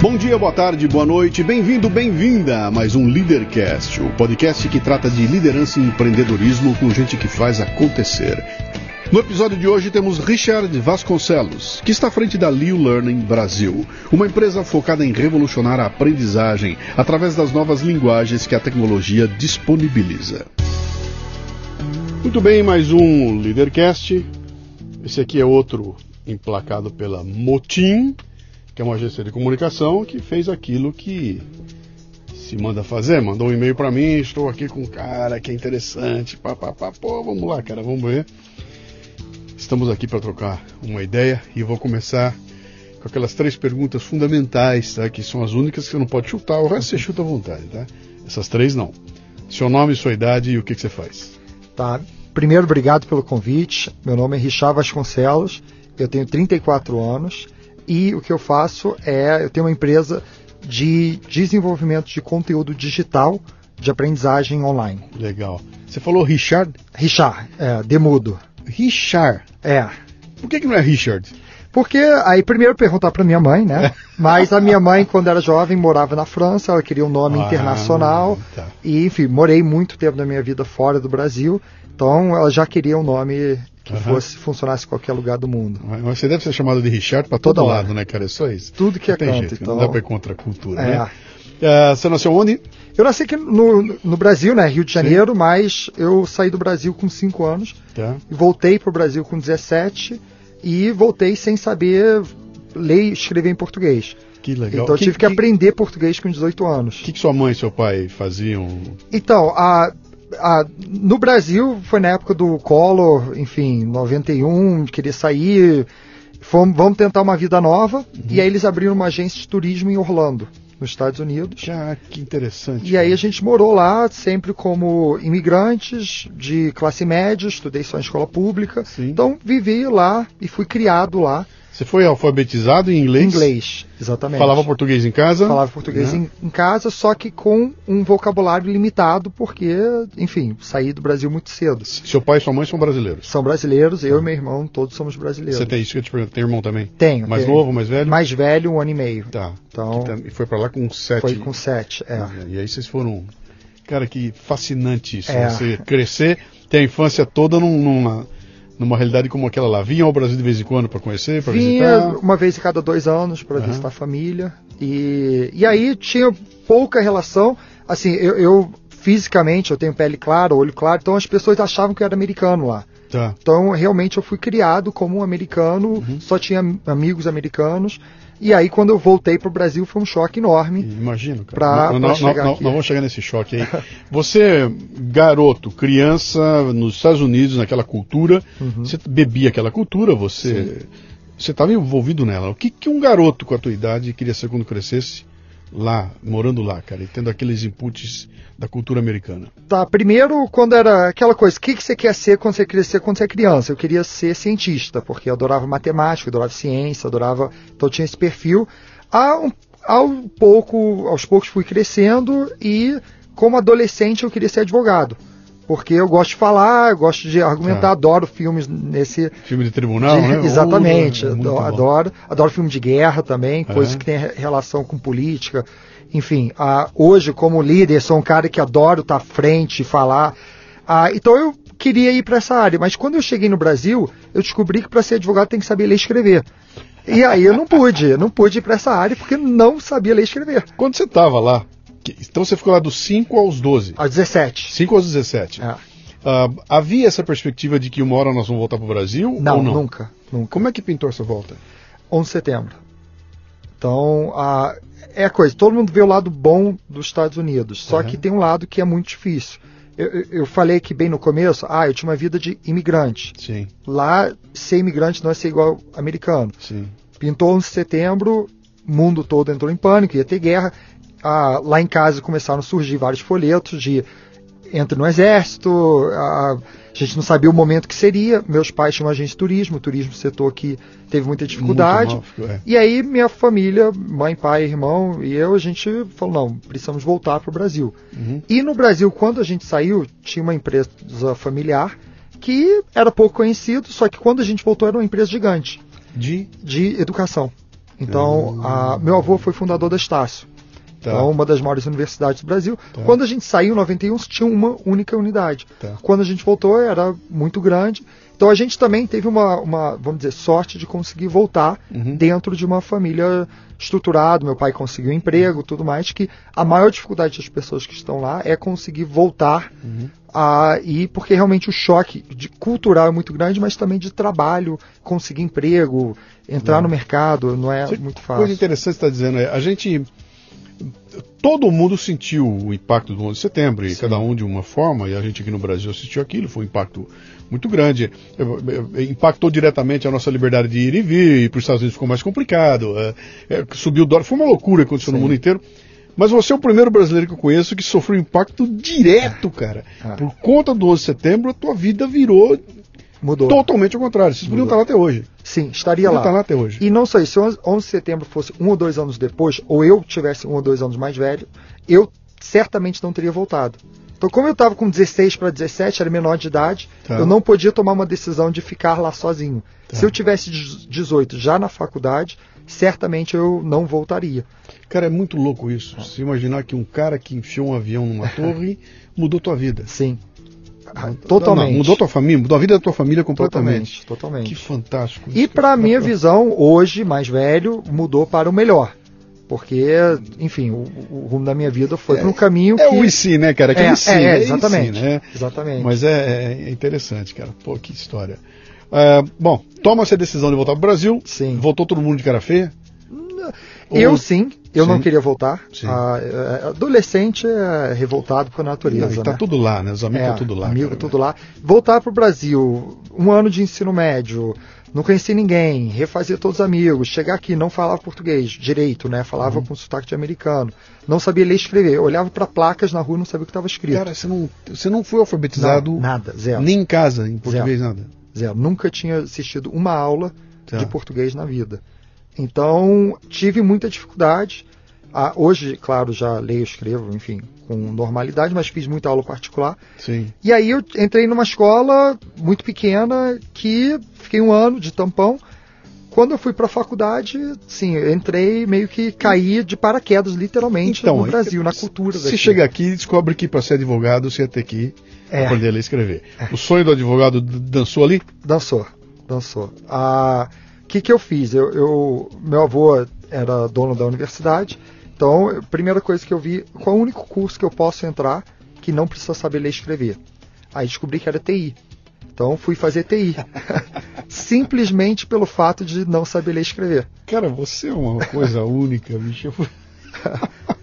Bom dia, boa tarde, boa noite, bem-vindo, bem-vinda a mais um Leadercast, o podcast que trata de liderança e empreendedorismo com gente que faz acontecer. No episódio de hoje temos Richard Vasconcelos, que está à frente da Liu Learning Brasil, uma empresa focada em revolucionar a aprendizagem através das novas linguagens que a tecnologia disponibiliza. Muito bem, mais um Leadercast. Esse aqui é outro emplacado pela Motim, que é uma agência de comunicação que fez aquilo que se manda fazer. Mandou um e-mail para mim, estou aqui com um cara que é interessante, pá, pá, pá. Pô, vamos lá, cara, vamos ver. Estamos aqui para trocar uma ideia e vou começar com aquelas três perguntas fundamentais, tá? Que são as únicas que você não pode chutar, o resto você chuta à vontade, tá? Essas três não. Seu nome, sua idade e o que, que você faz. Tá. Primeiro, obrigado pelo convite. Meu nome é Richard Vasconcelos, eu tenho 34 anos e o que eu faço é, eu tenho uma empresa de desenvolvimento de conteúdo digital de aprendizagem online. Legal. Você falou Richard? Richard, é, demudo. Richard. É. Por que, que não é Richard? Porque aí primeiro perguntar para minha mãe, né? Mas a minha mãe, quando era jovem, morava na França, ela queria um nome Ah, internacional. tá. E, enfim, morei muito tempo da minha vida fora do Brasil. Então ela já queria um nome que Aham. fosse funcionasse em qualquer lugar do mundo. Mas você deve ser chamado de Richard para todo Toda hora. lado, né, cara? É só isso. Tudo que é não tem canto, jeito, então. Não dá pra ir contra a cultura, É. né? Ah, você nasceu onde? Eu nasci aqui no, no Brasil, né, Rio de Janeiro, mas eu saí do Brasil com 5 anos Tá. e voltei para o Brasil com 17 e voltei sem saber ler e escrever em português. Que legal. Então eu que, tive que, aprender português com 18 anos. O que, que sua mãe e seu pai faziam? Então, a, a- no Brasil foi na época do Collor, enfim, 91, queria sair, fomos, vamos tentar uma vida nova, e aí eles abriram uma agência de turismo em Orlando, nos Estados Unidos. Ah, que interessante. E aí a gente morou lá sempre como imigrantes de classe média, estudei só em escola pública. Sim. Então vivi lá e fui criado lá Você foi alfabetizado em inglês? inglês, exatamente. Falava português em casa? Falava português Né? em, em casa, só que com um vocabulário limitado, porque, enfim, saí do Brasil muito cedo. Seu pai e sua mãe são brasileiros. São brasileiros, eu e meu irmão, todos somos brasileiros. Você tem isso que eu te pergunto. Tem irmão também? Tenho. Mais tenho. novo, mais velho? Mais velho, um ano e meio. Tá. Então, E foi pra lá com sete. foi com sete, é. E aí vocês foram. Cara, que fascinante isso. É. Você crescer, ter a infância toda num- numa, numa realidade como aquela lá. Vinha ao Brasil de vez em quando para conhecer, para visitar. uma vez a cada dois anos para Aham. visitar a família. E, e aí tinha pouca relação. Assim, eu, eu fisicamente eu tenho pele clara, olho claro, então as pessoas achavam que eu era americano lá. Tá. Então realmente eu fui criado como um americano, Uhum. só tinha amigos americanos. E aí quando eu voltei para o Brasil foi um choque enorme. Imagino, cara. Pra- Não- pra não- chegar não- aqui. não vamos chegar nesse choque aí. Você, garoto, criança, nos Estados Unidos, naquela cultura, Uhum. você bebia aquela cultura, você você estava envolvido nela. O que, que um garoto com a tua idade queria ser quando crescesse lá, morando lá, cara, e tendo aqueles inputs da cultura americana? Tá, primeiro, quando era aquela coisa, o que, que você quer ser quando você crescer quando você é criança? Eu queria ser cientista, porque eu adorava matemática, adorava ciência, adorava. Então eu tinha esse perfil. Há um- pouco, aos poucos fui crescendo e, como adolescente, eu queria ser advogado. Porque eu gosto de falar, eu gosto de argumentar, Tá. adoro filmes nesse. Filme de tribunal, de- né? Exatamente, Oh, é adoro, adoro. Adoro filme de guerra também, coisas Aham. que têm re- relação com política. Enfim, ah, hoje, como líder, sou um cara que adoro estar à frente e falar. Ah, então eu queria ir para essa área, mas quando eu cheguei no Brasil, eu descobri que para ser advogado tem que saber ler e escrever. E aí eu não pude, não pude ir para essa área porque não sabia ler e escrever. Quando você estava lá, então você ficou lá dos 5 aos 12. Aos 17. 5 aos 17. É. Ah, havia essa perspectiva de que uma hora nós vamos voltar para o Brasil? Não, ou não? nunca, nunca. Como é que pintou essa volta? 11 de setembro. Então, a, é a coisa, todo mundo vê o lado bom dos Estados Unidos, só Uhum. que tem um lado que é muito difícil. Eu, eu- falei que bem no começo, ah, eu tinha uma vida de imigrante. Sim, Lá, ser imigrante não é ser igual americano. sim. Pintou 11 de setembro, mundo todo entrou em pânico, ia ter guerra. Ah, lá em casa começaram a surgir vários folhetos de entre no exército, a, a gente não sabia o momento que seria. Meus pais tinham agência de turismo, o turismo setor que teve muita dificuldade. Mal, é. E aí minha família, mãe, pai, irmão e eu, a gente falou, não, precisamos voltar para o Brasil. Uhum. E no Brasil, quando a gente saiu, tinha uma empresa familiar que era pouco conhecido, só que quando a gente voltou era uma empresa gigante De. de educação. Então, a- meu avô foi fundador da Estácio. Tá. Então, uma das maiores universidades do Brasil. Tá. Quando a gente saiu em 91, tinha uma única unidade. Tá. Quando a gente voltou, era muito grande. Então, a gente também teve uma, uma, vamos dizer, sorte de conseguir voltar Uhum. dentro de uma família estruturada. Meu pai conseguiu emprego, tudo mais. Que a maior dificuldade das pessoas que estão lá é conseguir voltar Uhum. a ir, porque realmente o choque de cultural é muito grande, mas também de trabalho, conseguir emprego, entrar no mercado, não é Você- muito Coisa fácil. interessante que você está dizendo é, a gente. Todo mundo sentiu o impacto do 11 de setembro, e Sim. cada um de uma forma, e a gente aqui no Brasil assistiu aquilo, foi um impacto muito grande. É, é, Impactou diretamente a nossa liberdade de ir e vir, e para os Estados Unidos ficou mais complicado, é, é, subiu o dólar, foi uma loucura que aconteceu no Sim. mundo inteiro. Mas você é o primeiro brasileiro que eu conheço que sofreu impacto direto, cara. É. Por conta do 11 de setembro, a tua vida virou Mudou. totalmente ao contrário. Vocês podiam estar lá até hoje. Sim, estaria lá. estar lá até hoje. E não só isso, se 11 11 de setembro fosse um ou dois anos depois, ou eu tivesse um ou dois anos mais velho, eu certamente não teria voltado. Então, como eu estava com 16 para 17, era menor de idade, Tá. eu não podia tomar uma decisão de ficar lá sozinho. Tá. Se eu tivesse 18 já na faculdade, certamente eu não voltaria. Cara, é muito louco isso. Se imaginar que um cara que enfiou um avião numa torre mudou tua vida. Sim. Ah, totalmente. não, mudou tua família, mudou a vida da tua família completamente. Totalmente. Que totalmente. fantástico. E isso, para minha visão, hoje, mais velho, mudou para o melhor. Porque, enfim, o, o rumo da minha vida foi É, para um caminho É que. o IC, né, cara? Que É, o IC, é, né? exatamente. IC, né? Exatamente. Mas é, é interessante, cara. Pô, que história. Ah, bom, toma-se a decisão de voltar pro Brasil. Sim. Voltou todo mundo de cara feia? Eu Ou- sim, eu Sim. não queria voltar. Ah, é, adolescente é revoltado com a natureza. Não, e tá né? tudo lá, né? Os amigos É, tá tudo lá. Amigo, cara. tudo lá. Voltar pro Brasil, um ano de ensino médio, não conhecia ninguém, refazer todos os amigos, chegar aqui, não falava português direito, né? Uhum. Falava com sotaque de americano, não sabia ler e escrever. Eu olhava para placas na rua e não sabia o que estava escrito. Cara, você não, você não foi alfabetizado Não, nada, zero. nem em casa, em português, nada. Zero. Nunca tinha assistido uma aula Tá. de português na vida. Então, tive muita dificuldade. Ah, hoje, claro, já leio, escrevo, enfim, com normalidade, mas fiz muita aula particular. Sim. E aí eu entrei numa escola muito pequena que fiquei um ano de tampão. Quando eu fui para a faculdade, sim, eu entrei meio que caí de paraquedas, literalmente, no Brasil, na cultura Se daqui. chega aqui e descobre que para ser advogado você ia ter que É. aprender a ler e escrever. O sonho do advogado dançou ali? Dançou, dançou. O que, que eu fiz? Eu, eu- meu avô era dono da universidade, então a primeira coisa que eu vi, qual é o único curso que eu posso entrar que não precisa saber ler e escrever? Aí descobri que era TI. Então fui fazer TI. Simplesmente pelo fato de não saber ler e escrever. Cara, você é uma coisa única, bicho.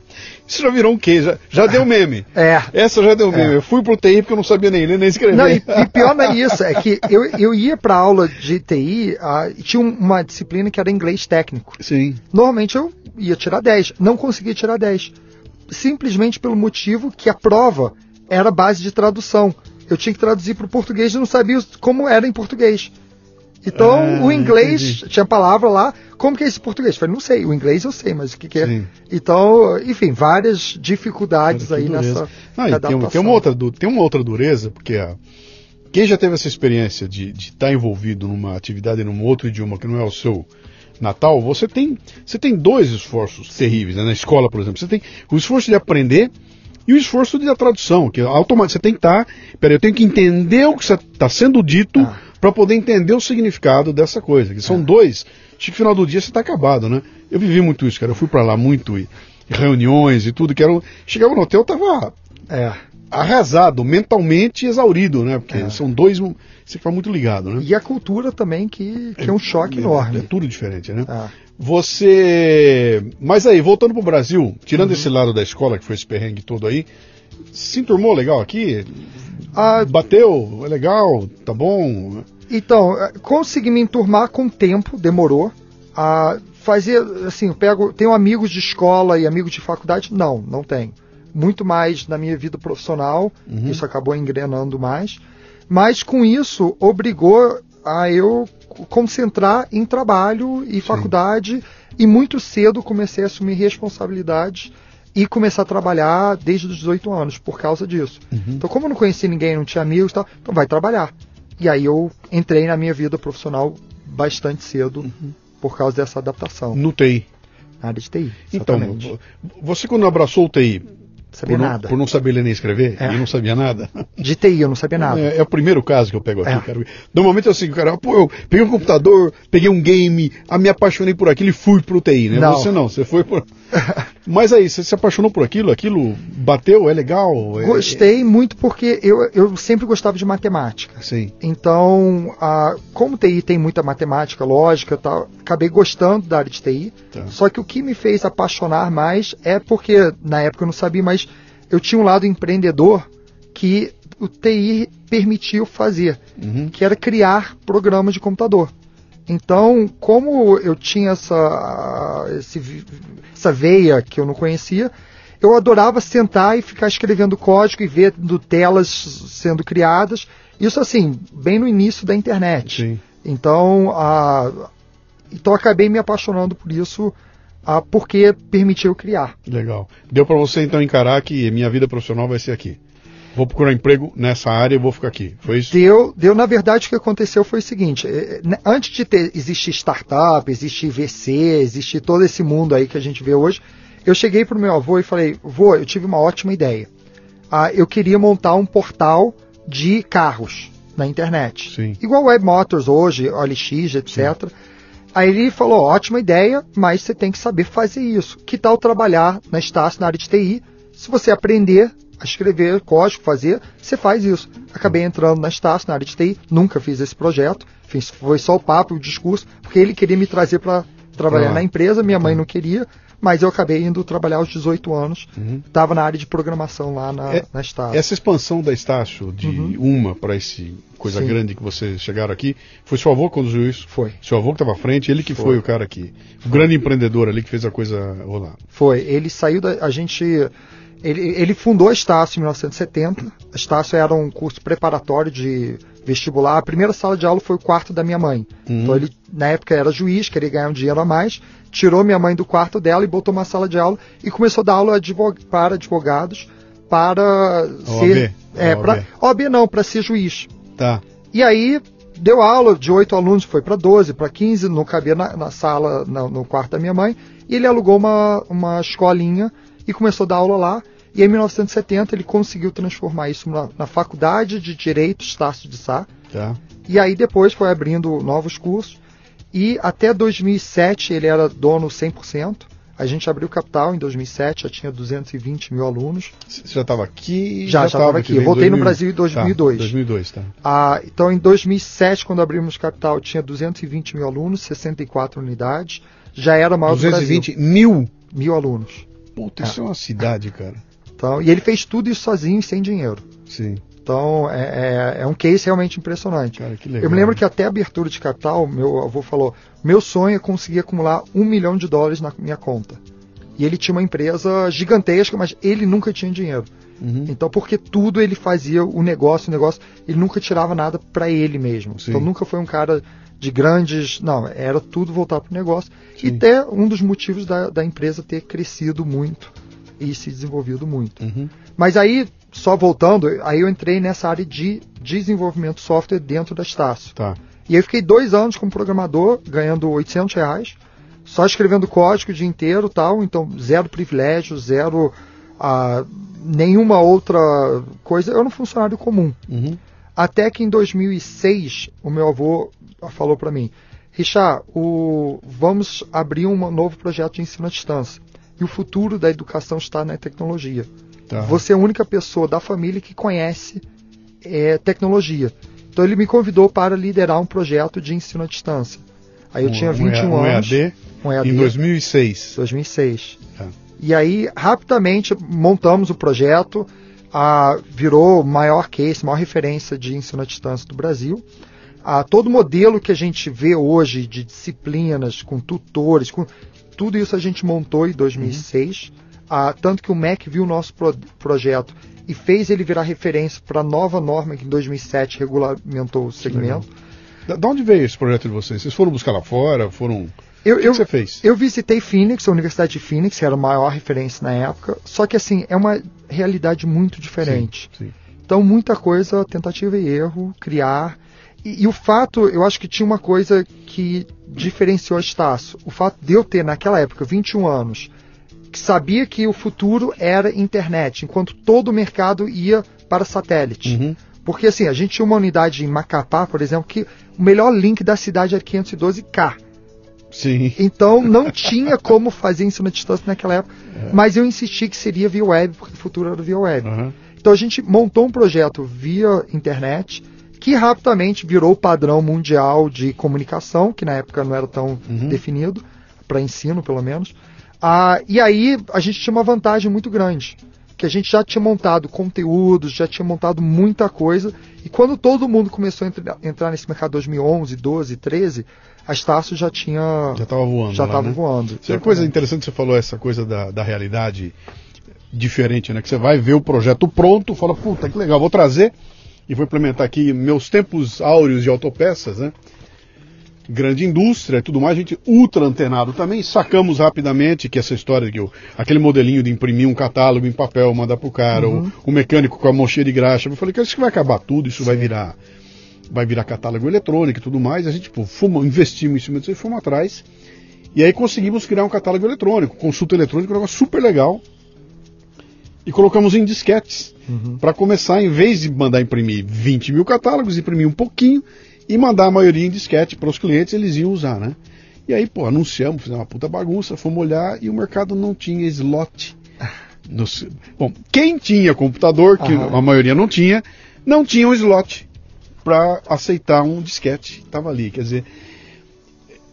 Isso já virou um quê? Já, já deu meme. É. Essa já deu meme. Eu fui pro TI porque eu não sabia nem ler nem escrever. Não, e, e pior não é isso, é que eu, eu ia para aula de TI ah, e tinha um- uma disciplina que era inglês técnico. Sim. Normalmente eu ia tirar 10, não conseguia tirar 10. Simplesmente pelo motivo que a prova era base de tradução. Eu tinha que traduzir para o português e não sabia como era em português. Então, Ah, o inglês, entendi. tinha palavra lá, como que é esse português? Eu falei, não sei, o inglês eu sei, mas o que, que é? Sim. Então, enfim, várias dificuldades aí dureza. nessa Não, tem, um- adaptação. tem uma outra, tem uma outra dureza, porque a, quem já teve essa experiência de estar envolvido numa atividade num outro idioma que não é o seu natal, você tem, você tem dois esforços terríveis. né? Na escola, por exemplo, você tem o esforço de aprender e o esforço de a tradução, que automaticamente você tem que estar. peraí, eu tenho que entender o que está sendo dito Ah. Para poder entender o significado dessa coisa. Que são dois. Acho que no final do dia você está acabado, né? Eu vivi muito isso, cara. Eu fui para lá muito e, reuniões e tudo. Que era, um- chegava no hotel, eu tava É. arrasado, mentalmente exaurido, né? Porque É. são dois. Você fica muito ligado, né? E a cultura também, que, que é um choque É, enorme. É tudo diferente, né? Ah. Você. Mas aí, voltando pro Brasil, Uhum. tirando esse lado da escola, que foi esse perrengue todo aí, se enturmou legal aqui? Ah, Bateu? É legal? Tá bom? Então, eh, consegui me enturmar com o tempo, demorou. A fazer, assim, eu pego, tenho amigos de escola e amigos de faculdade? Não, não tenho. Muito mais na minha vida profissional, Uhum. isso acabou engrenando mais. Mas com isso, obrigou a eu concentrar em trabalho e faculdade e muito cedo comecei a assumir responsabilidades e começar a trabalhar desde os 18 anos por causa disso. Então, como eu não conhecia ninguém, não tinha amigos, e tal, então vai trabalhar. E aí eu entrei na minha vida profissional bastante cedo por causa dessa adaptação. No TI. Na área de TI. Então, exatamente. você quando abraçou o TI, sabia por não, nada. por não saber ler nem escrever, É. e não sabia nada. De TI eu não sabia nada. É, é o primeiro caso que eu pego aqui, É. cara. Normalmente é assim, cara, pô, eu peguei um computador, peguei um game, ah, me apaixonei por aquilo e fui pro TI, né? Não. Você não, você foi por. Mas aí, você se apaixonou por aquilo? Aquilo bateu, é legal? É- Gostei muito porque eu, eu sempre gostava de matemática. Sim. Então, a, como TI tem muita matemática, lógica e tal, acabei gostando da área de TI. Tá. Só que o que me fez apaixonar mais é porque, na época eu não sabia, mas eu tinha um lado empreendedor que o TI permitiu fazer, Uhum. que era criar programas de computador. Então, como eu tinha essa, esse essa veia que eu não conhecia, eu adorava sentar e ficar escrevendo código e vendo telas sendo criadas. Isso assim, bem no início da internet. Sim. Então, a, então acabei me apaixonando por isso, a, porque permitiu criar. Legal. Deu pra você então encarar que minha vida profissional vai ser aqui. Vou procurar emprego nessa área e vou ficar aqui. Foi isso? Deu, deu, na verdade, o que aconteceu foi o seguinte: eh, né, antes de ter, existir startup, existir VC, existir todo esse mundo aí que a gente vê hoje, eu cheguei pro meu avô e falei: vô, eu tive uma ótima ideia. Ah, eu queria montar um portal de carros na internet. Sim. Igual Web Motors hoje, OLX, etc. Aí ele falou: ótima ideia, mas você tem que saber fazer isso. Que tal trabalhar na Estácio, na área de TI? Se você aprender escrever código, fazer, você faz isso. Acabei entrando na Estácio, na área de TI, nunca fiz esse projeto, fiz, foi só o papo, o discurso, porque ele queria me trazer para trabalhar lá. na empresa, minha mãe não queria, mas eu acabei indo trabalhar aos 18 anos, estava na área de programação lá na, É- na Estácio. Essa expansão da Estácio de uma para esse coisa Uhum. Sim. grande que vocês chegaram aqui, foi seu avô que conduziu isso? Foi. Seu avô que estava à frente, ele que foi. Foi. o cara aqui. O grande empreendedor ali que fez a coisa rolar. Foi. Ele saiu da. A gente. Ele, ele fundou a Estácio em 1970. A Estácio era um curso preparatório de vestibular. A primeira sala de aula foi o quarto da minha mãe. Uhum. Então ele, na época, era juiz, queria ganhar um dinheiro a mais. Tirou minha mãe do quarto dela e botou uma sala de aula e começou a dar aula advo- para advogados para ser. É, OAB. para OAB não, para ser juiz. Tá. E aí deu aula de oito alunos, foi para 12, para 15, não cabia na, na sala, na- no quarto da minha mãe. E ele alugou uma, uma escolinha e começou a dar aula lá. E em 1970 ele conseguiu transformar isso na, na Faculdade de Direito Estácio de Sá. Tá. E aí depois foi abrindo novos cursos. E até 2007 ele era dono 100%. A gente abriu capital em 2007, já tinha 220 mil alunos. Você já estava aqui? Já, já tava tava aqui. Voltei no Brasil em 2002. Tá, 2002, tá. Ah, então, em 2007, quando abrimos capital, tinha 220 mil alunos, 64 unidades. Já era maior do 220 mil? Brasil. Mil alunos. Puta, isso é uma cidade, cara. Então, e ele fez tudo isso sozinho, sem dinheiro. Sim. Então, é, é- é um case realmente impressionante. Cara, que legal. Eu me lembro que até a abertura de capital, meu avô falou: meu sonho é conseguir acumular um milhão de dólares na minha conta. E ele tinha uma empresa gigantesca, mas ele nunca tinha dinheiro. Uhum. Então, porque tudo ele fazia o negócio, o negócio, ele nunca tirava nada para ele mesmo. Sim. Então, nunca foi um cara de grandes. Não, era tudo voltado para o negócio. E Sim. até um dos motivos da, da empresa ter crescido muito e se desenvolvido muito. Uhum. Mas aí, só voltando, aí eu entrei nessa área de desenvolvimento de software dentro da Estácio. Tá. E aí eu fiquei dois anos como programador, ganhando 800 reais, só escrevendo código o dia inteiro tal, então zero privilégio, zero ah, nenhuma outra coisa. Eu era um funcionário comum. Uhum. Até que em 2006, o meu avô falou para mim, Richard, o, vamos abrir um novo projeto de ensino à distância. E o futuro da educação está na tecnologia. Tá. Você é a única pessoa da família que conhece é, tecnologia. Então ele me convidou para liderar um projeto de ensino à distância. Aí eu Um- tinha um 21 um anos. EAD um EAD, em 2006. 2006. Tá. E aí, rapidamente, montamos o projeto, ah, virou o maior case, maior referência de ensino à distância do Brasil. Ah, todo modelo que a gente vê hoje de disciplinas, com tutores, com, tudo isso a gente montou em 2006. Ah, tanto que o MEC viu o nosso pro- projeto e fez ele virar referência para a nova norma que em 2007 regulamentou o segmento. Da, da onde veio esse projeto de vocês? Vocês foram buscar lá fora? Foram. Eu, O que, eu- que você fez? Eu visitei Phoenix, a Universidade de Phoenix, que era a maior referência na época, só que assim, é uma realidade muito diferente. Sim, sim. Então, muita coisa, tentativa e erro, criar. E, e, o fato, eu acho que tinha uma coisa que diferenciou a Estácio. O fato de eu ter, naquela época, 21 anos, que sabia que o futuro era internet, enquanto todo o mercado ia para satélite. Uhum. Porque assim, a gente tinha uma unidade em Macapá, por exemplo, que o melhor link da cidade era 512K. Sim. Então não tinha como fazer ensino à distância naquela época. É. Mas eu insisti que seria via web, porque o futuro era via web. Uhum. Então a gente montou um projeto via internet que rapidamente virou o padrão mundial de comunicação, que na época não era tão uhum. definido, para ensino pelo menos. Ah, e aí a gente tinha uma vantagem muito grande, que a gente já tinha montado conteúdos, já tinha montado muita coisa, e quando todo mundo começou a entrar, nesse mercado 2011, 12, 13, a Estácio já tinha... Já estava voando. Já estava né? voando. Isso é uma coisa interessante que você falou, essa coisa da, da realidade diferente, né? Que você vai ver o projeto pronto, fala, puta, que legal, vou trazer e vou implementar aqui meus tempos áureos de autopeças, né? Grande indústria e tudo mais, a gente ultra antenado também, sacamos rapidamente que essa história que o, aquele modelinho de imprimir um catálogo em papel, mandar pro cara, uhum. o, o, mecânico com a mochila de graxa, eu falei que isso vai acabar tudo, isso Sim. vai virar vai virar catálogo eletrônico e tudo mais, a gente tipo, fuma, investimos em cima disso e fomos atrás. E aí conseguimos criar um catálogo eletrônico, consulta eletrônica, um negócio super legal. E colocamos em disquetes. Uhum. Para começar, em vez de mandar imprimir 20 mil catálogos, imprimir um pouquinho e mandar a maioria em disquete para os clientes, eles iam usar, né? E aí, pô, anunciamos, fizemos uma puta bagunça, fomos olhar e o mercado não tinha slot. No... Bom, quem tinha computador, que a maioria não tinha, não tinha um slot para aceitar um disquete. Estava ali, quer dizer,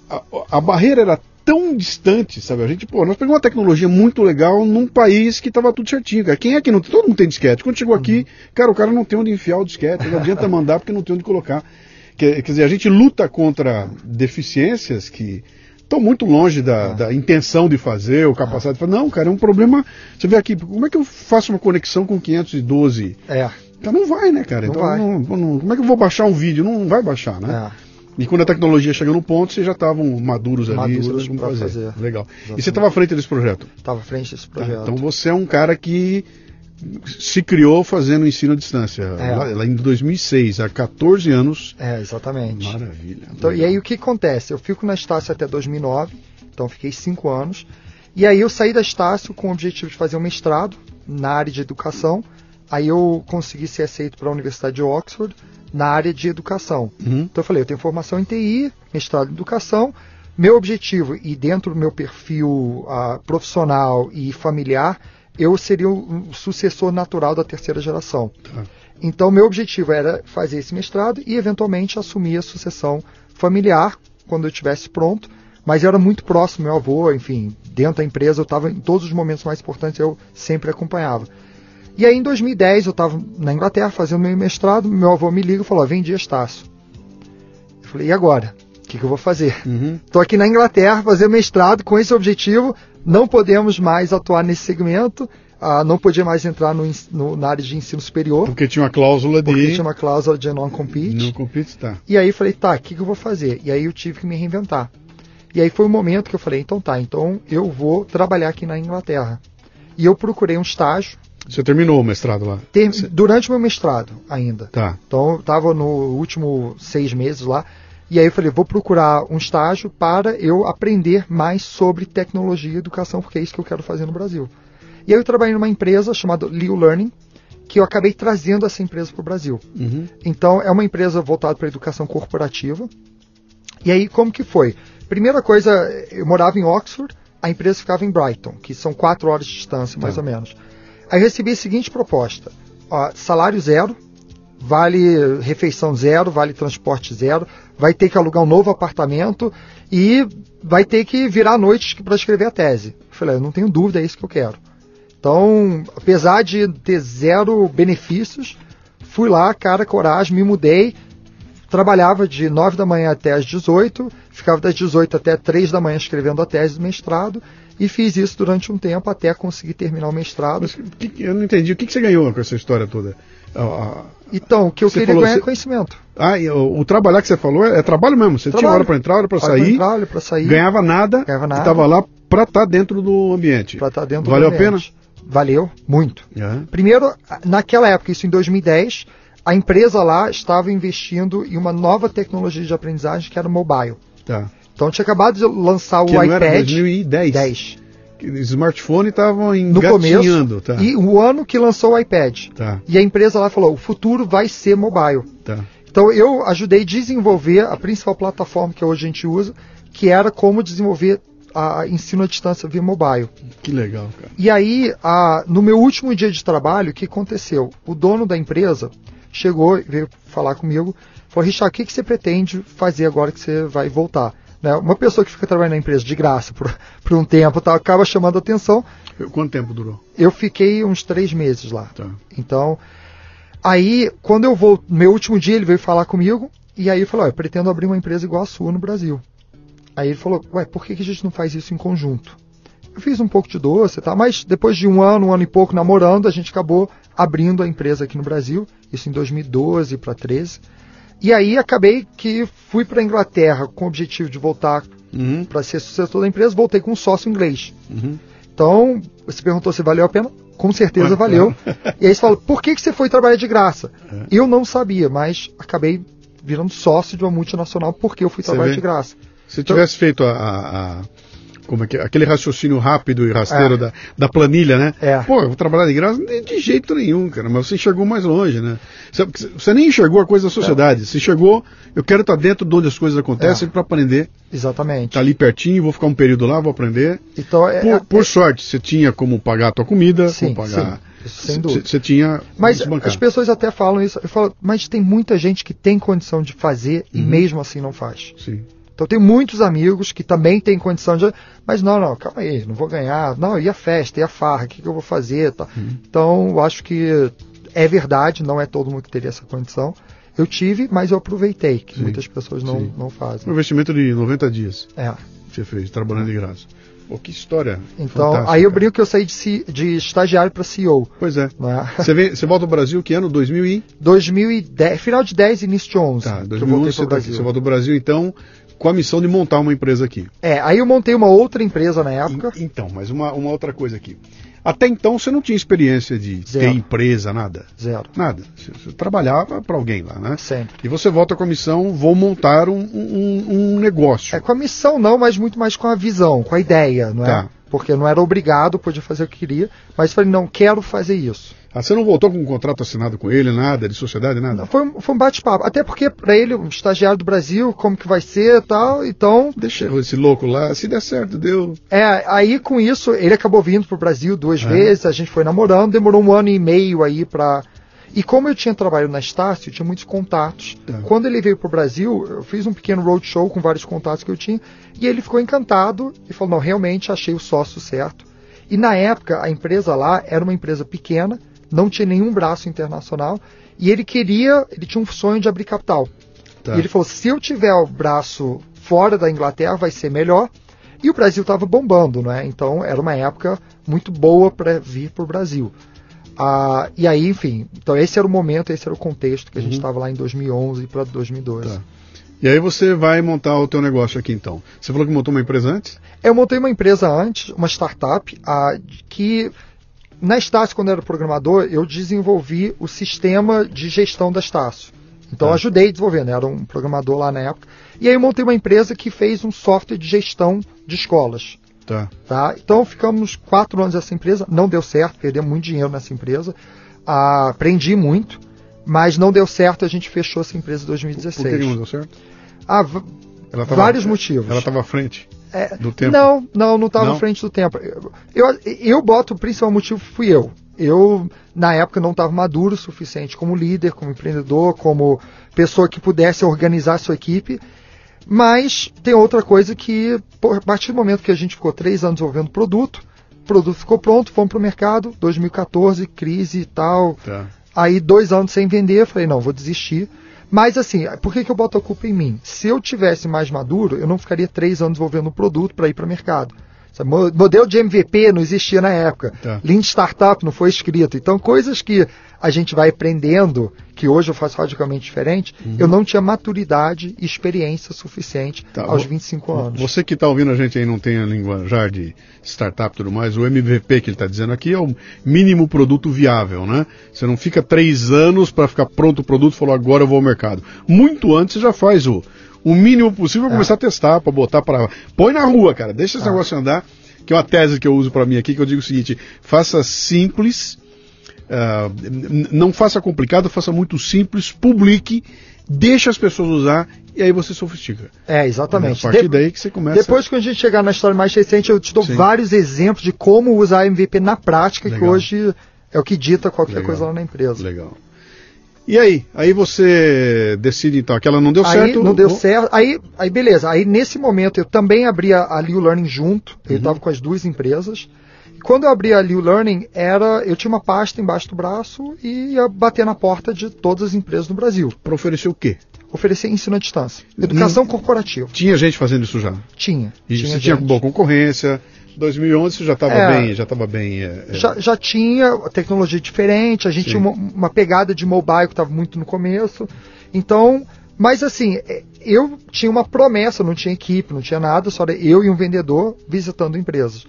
a, a barreira era tão distante, sabe? A gente, pô, nós pegamos uma tecnologia muito legal num país que tava tudo certinho, cara. Quem é que não Todo mundo tem disquete. Quando chegou aqui, uhum. cara, o cara não tem onde enfiar o disquete, não adianta mandar porque não tem onde colocar. Quer, quer dizer, a gente luta contra deficiências que estão muito longe da, ah. da, intenção de fazer, ou capacidade de fazer. Não, cara, é um problema. Você vê aqui, como é que eu faço uma conexão com 512? É. Então não vai, né, cara? Não então. Não, não, como é que eu vou baixar um vídeo? Não vai baixar, né? É. E quando a tecnologia chegou no ponto, vocês já estavam maduros, maduros ali, para fazer. fazer. Legal. Exatamente. E você estava à frente desse projeto? Estava à frente desse projeto. Tá, então você é um cara que se criou fazendo ensino à distância, é. lá, lá, em 2006, há 14 anos. É, exatamente. Maravilha. Então, e aí o que acontece? Eu fico na Estácio até 2009, então fiquei 5 anos. E aí eu saí da Estácio com o objetivo de fazer um mestrado na área de educação. Aí eu consegui ser aceito para a Universidade de Oxford na área de educação. Uhum. Então eu falei, eu tenho formação em TI, mestrado em educação. Meu objetivo, e dentro do meu perfil uh, profissional e familiar, eu seria o sucessor natural da terceira geração. Tá. Então meu objetivo era fazer esse mestrado e eventualmente assumir a sucessão familiar quando eu estivesse pronto. Mas eu era muito próximo, meu avô, enfim, dentro da empresa eu estava em todos os momentos mais importantes, eu sempre acompanhava. E aí em 2010 eu estava na Inglaterra fazendo meu mestrado, meu avô me liga e falou: vendi Estácio. Eu falei: e agora? O que, que eu vou fazer? Estou uhum. aqui na Inglaterra fazendo mestrado com esse objetivo, não podemos mais atuar nesse segmento. Ah, não podia mais entrar no, no, na área de ensino superior. Porque tinha uma cláusula de. Porque tinha uma cláusula de non-compete. Non-compete, tá. E aí falei, tá, o que, que eu vou fazer? E aí eu tive que me reinventar. E aí foi o momento que eu falei, então tá, então eu vou trabalhar aqui na Inglaterra. E eu procurei um estágio você terminou o mestrado lá? Ter, durante o meu mestrado ainda. Tá. Então eu estava no último seis meses lá. E aí eu falei, vou procurar um estágio para eu aprender mais sobre tecnologia e educação, porque é isso que eu quero fazer no Brasil. E aí eu trabalhei numa empresa chamada Leo Learning, que eu acabei trazendo essa empresa para o Brasil. Uhum. Então é uma empresa voltada para a educação corporativa. E aí como que foi? Primeira coisa, eu morava em Oxford, a empresa ficava em Brighton, que são quatro horas de distância, mais tá. ou menos. Aí recebi a seguinte proposta: ó, salário zero, vale refeição zero, vale transporte zero, vai ter que alugar um novo apartamento e vai ter que virar à noite para escrever a tese. Eu falei, eu não tenho dúvida, é isso que eu quero. Então, apesar de ter zero benefícios, fui lá, cara, coragem, me mudei, trabalhava de 9 da manhã até as 18, ficava das 18 até 3 da manhã escrevendo a tese do mestrado e fiz isso durante um tempo até conseguir terminar o mestrado. Mas, eu não entendi. O que, que você ganhou com essa história toda? Então, o que eu queria falou, ganhar é conhecimento. Ah, e o, o, trabalhar que você falou é, é trabalho mesmo. Você trabalho. tinha hora para entrar, hora para sair. Sair. Ganhava nada. Ganhava nada. Estava lá para estar tá dentro do ambiente. Para estar tá dentro Valeu do ambiente. Valeu a pena? Valeu, muito. Primeiro, naquela época, isso em 2010, a empresa lá estava investindo em uma nova tecnologia de aprendizagem que era o mobile. Tá. Então tinha acabado de lançar o Que não iPad era 2010. 10 Que O smartphone estavam no começo engatinhando. Tá. e o ano que lançou o iPad. Tá, E a empresa lá falou: o futuro vai ser mobile. tá. Então eu ajudei a desenvolver a principal plataforma que hoje a gente usa, que era como desenvolver a ensino à distância via mobile. Que legal, cara. E aí, a- no meu último dia de trabalho, o que aconteceu? O dono da empresa chegou e veio falar comigo, falou, Richard, o que, que você pretende fazer agora que você vai voltar? Né? Uma pessoa que fica trabalhando na empresa de graça por, por um tempo tá, acaba chamando a atenção. Quanto tempo durou? Eu fiquei uns três meses lá. Tá. Então, aí, quando eu vou, no meu último dia, ele veio falar comigo, e aí falou, "Ó, eu pretendo abrir uma empresa igual a sua no Brasil. Aí ele falou, ué, por que, que a gente não faz isso em conjunto? Eu fiz um pouco de doce e tal, mas depois de um ano, um ano e pouco namorando, a gente acabou abrindo a empresa aqui no Brasil, isso em 2012 para 13. E aí acabei que fui para a Inglaterra com o objetivo de voltar Uhum, para ser sucessor da empresa, voltei com um sócio inglês. uhum. Então, você perguntou se valeu a pena? Com certeza Valeu. E aí você fala, por que, que você foi trabalhar de graça? É. Eu não sabia, mas acabei virando sócio de uma multinacional porque eu fui trabalhar de graça. Se tivesse feito a- a- como é que é? aquele raciocínio rápido e rasteiro É. da, da planilha, né? É. Pô, eu vou trabalhar de graça de, jeito nenhum, cara. Mas você enxergou mais longe, né? Você, você nem enxergou a coisa da sociedade. Você enxergou, eu quero estar dentro de onde as coisas acontecem É. para aprender. Exatamente. Tá ali pertinho, vou ficar um período lá, vou aprender. Então, é, Por, é- por sorte, você tinha como pagar a tua comida, Sim, como pagar. sim. Sem dúvida. Você tinha. mas as pessoas até falam isso. Eu falo, mas tem muita gente que tem condição de fazer e Uhum. mesmo assim não faz. Sim. Então tem muitos amigos que também têm condição de. Mas não, não, calma aí, não vou ganhar. Não, e a festa, e a farra, o que, que eu vou fazer? Tá. Uhum. Então, eu acho que é verdade, não é todo mundo que teria essa condição. Eu tive, mas eu aproveitei, que Sim, muitas pessoas não, sim. não Um fazem. investimento de 90 dias É. você fez, trabalhando de graça. Pô, que história. Então, aí eu brinco que eu saí de, ci- de estagiário para CEO. Pois é. Né? Você, vem, você volta ao Brasil que ano? 2000 e... 2010, final de 10, início de 11. Tá, que eu 2011 voltei você, tá- você volta ao Brasil, então, com a missão de montar uma empresa aqui. É, aí eu montei uma outra empresa na época. En- Então, mas uma, uma outra coisa aqui. Até então você não tinha experiência de Zero. ter empresa, nada. Zero. Nada. Você, você trabalhava para alguém lá, né? Sempre. E você volta com a missão, vou montar um, um, um negócio. É com a missão não, mas muito mais com a visão, com a ideia, não é? Tá. Porque eu não era obrigado, podia fazer o que queria, mas falei, não, quero fazer isso. Ah, você não voltou com um contrato assinado com ele, nada, de sociedade, nada? Foi, um- foi um bate-papo. Até porque, para ele, um estagiário do Brasil, como que vai ser e tal. Então, Deixa esse louco lá, se der certo, deu. é, aí com isso, ele acabou vindo pro Brasil duas É. vezes, a gente foi namorando, demorou um ano e meio aí pra. E como eu tinha trabalho na Estácio, eu tinha muitos contatos. Tá. Quando ele veio pro Brasil, eu fiz um pequeno roadshow com vários contatos que eu tinha, e ele ficou encantado e falou: não, realmente achei o sócio certo. E na época, a empresa lá era uma empresa pequena, não tinha nenhum braço internacional, e ele queria, ele tinha um sonho de abrir capital. Tá. E ele falou: se eu tiver o braço fora da Inglaterra, vai ser melhor. E o Brasil estava bombando, né? Então era uma época muito boa para vir para o Brasil. Ah, e aí, enfim, então esse era o momento, esse era o contexto que a gente Uhum. estava lá em 2011 para 2012. Tá. E aí você vai montar o teu negócio aqui então. Você falou que montou uma empresa antes? Eu montei uma empresa antes, uma startup, ah, que na Estácio, quando eu era programador, eu desenvolvi o sistema de gestão da Estácio. Então Tá. ajudei a desenvolver, né? era um programador lá na época. E aí eu montei uma empresa que fez um software de gestão de escolas. Tá. Tá? Então ficamos quatro anos nessa empresa, não deu certo, perdemos muito dinheiro nessa empresa, Ah, aprendi muito, mas não deu certo, a gente fechou essa empresa em Por que não 2016. deu certo? Ah, tava- vários motivos. Ela estava à frente É, do tempo. Não, não, não estava à frente do tempo. Eu, eu, boto o principal motivo fui eu. Eu, na época, não estava maduro o suficiente como líder, como empreendedor, como pessoa que pudesse organizar a sua equipe. Mas tem outra coisa que, a partir do momento que a gente ficou três anos desenvolvendo produto, o produto ficou pronto, fomos para o mercado, 2014, crise e tal. Tá. Aí, dois anos sem vender, falei, não, vou desistir. Mas assim, por que, que eu boto a culpa em mim? Se eu tivesse mais maduro, eu não ficaria três anos desenvolvendo um produto para ir para o mercado. Modelo de MVP não existia na época. Tá. Lean Startup não foi escrito. Então, coisas que a gente vai aprendendo, que hoje eu faço radicalmente diferente, Uhum. eu não tinha maturidade e experiência suficiente Tá, aos vo- 25 anos. Você que está ouvindo a gente aí não tem a linguajar de startup e tudo mais, o MVP que ele está dizendo aqui é o mínimo produto viável, né? Você não fica três anos para ficar pronto o produto e falou agora eu vou ao mercado. Muito antes você já faz o, o mínimo possível para começar a testar, para botar para. Põe na rua, cara, deixa esse Ah. negócio andar. Que é uma tese que eu uso para mim aqui, que eu digo o seguinte: faça simples, n- não faça complicado, faça muito simples, publique, deixa as pessoas usar e aí você sofistica. É, exatamente. É a partir De- daí que você começa. Depois, quando a gente chegar na história mais recente, eu te dou Sim. vários exemplos de como usar MVP na prática, que Legal. hoje é o que dita qualquer Legal. coisa lá na empresa. Legal. E aí? Aí você decide então, aquela não deu aí certo. não deu vou- certo. Aí, aí beleza. Aí nesse momento eu também abri a, a Liu Learning junto. Eu Uhum. estava com as duas empresas. Quando eu abri a Liu Learning, era, eu tinha uma pasta embaixo do braço e ia bater na porta de todas as empresas no Brasil. Pra oferecer o quê? Oferecer ensino à distância. Educação corporativa. Tinha gente fazendo isso já. Tinha. E tinha você tinha boa concorrência. 2011 você já estava É. bem, já estava bem. é, é, já, já tinha tecnologia diferente, a gente Sim. tinha uma, uma pegada de mobile que estava muito no começo. Então, mas assim, é, eu tinha uma promessa, não tinha equipe, não tinha nada, só era eu e um vendedor visitando empresas.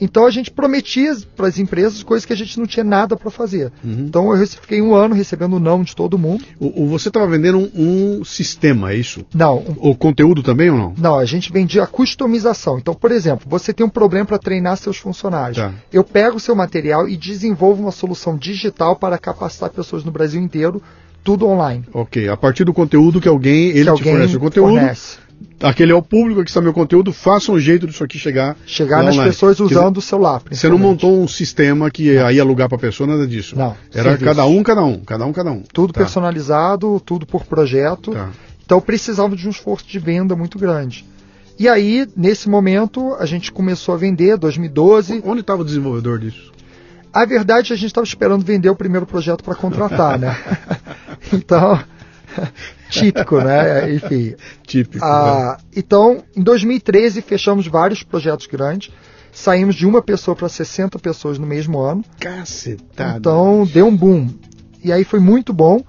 Então a gente prometia para as empresas coisas que a gente não tinha nada para fazer. Uhum. Então eu fiquei um ano recebendo não de todo mundo. O, o- você estava vendendo um, um sistema, é isso? Não, O conteúdo também ou não? Não, a gente vendia a customização. Então, por exemplo, você tem um problema para treinar seus funcionários. Tá. Eu pego o seu material e desenvolvo uma solução digital para capacitar pessoas no Brasil inteiro, tudo online. Ok, a partir do conteúdo que alguém, ele que alguém fornece o conteúdo, fornece. Aquele é o público, aqui está meu conteúdo, faça um jeito disso aqui chegar. Chegar nas online. pessoas usando o celular. Você não montou um sistema que ia alugar para a pessoa, nada disso. Não, Era serviço. cada um, cada um, cada um, cada um. Tudo Tá, personalizado, tudo por projeto. Tá. Então precisava de um esforço de venda muito grande. E aí, nesse momento, a gente começou a vender, 2012. Onde estava o desenvolvedor disso? A verdade, a gente estava esperando vender o primeiro projeto para contratar, né? então, típico, né? Enfim. Típico. né? Ah, então, em 2013, fechamos vários projetos grandes. Saímos de uma pessoa para 60 pessoas no mesmo ano. Cacetada. Então, deu um boom. E aí foi muito bom.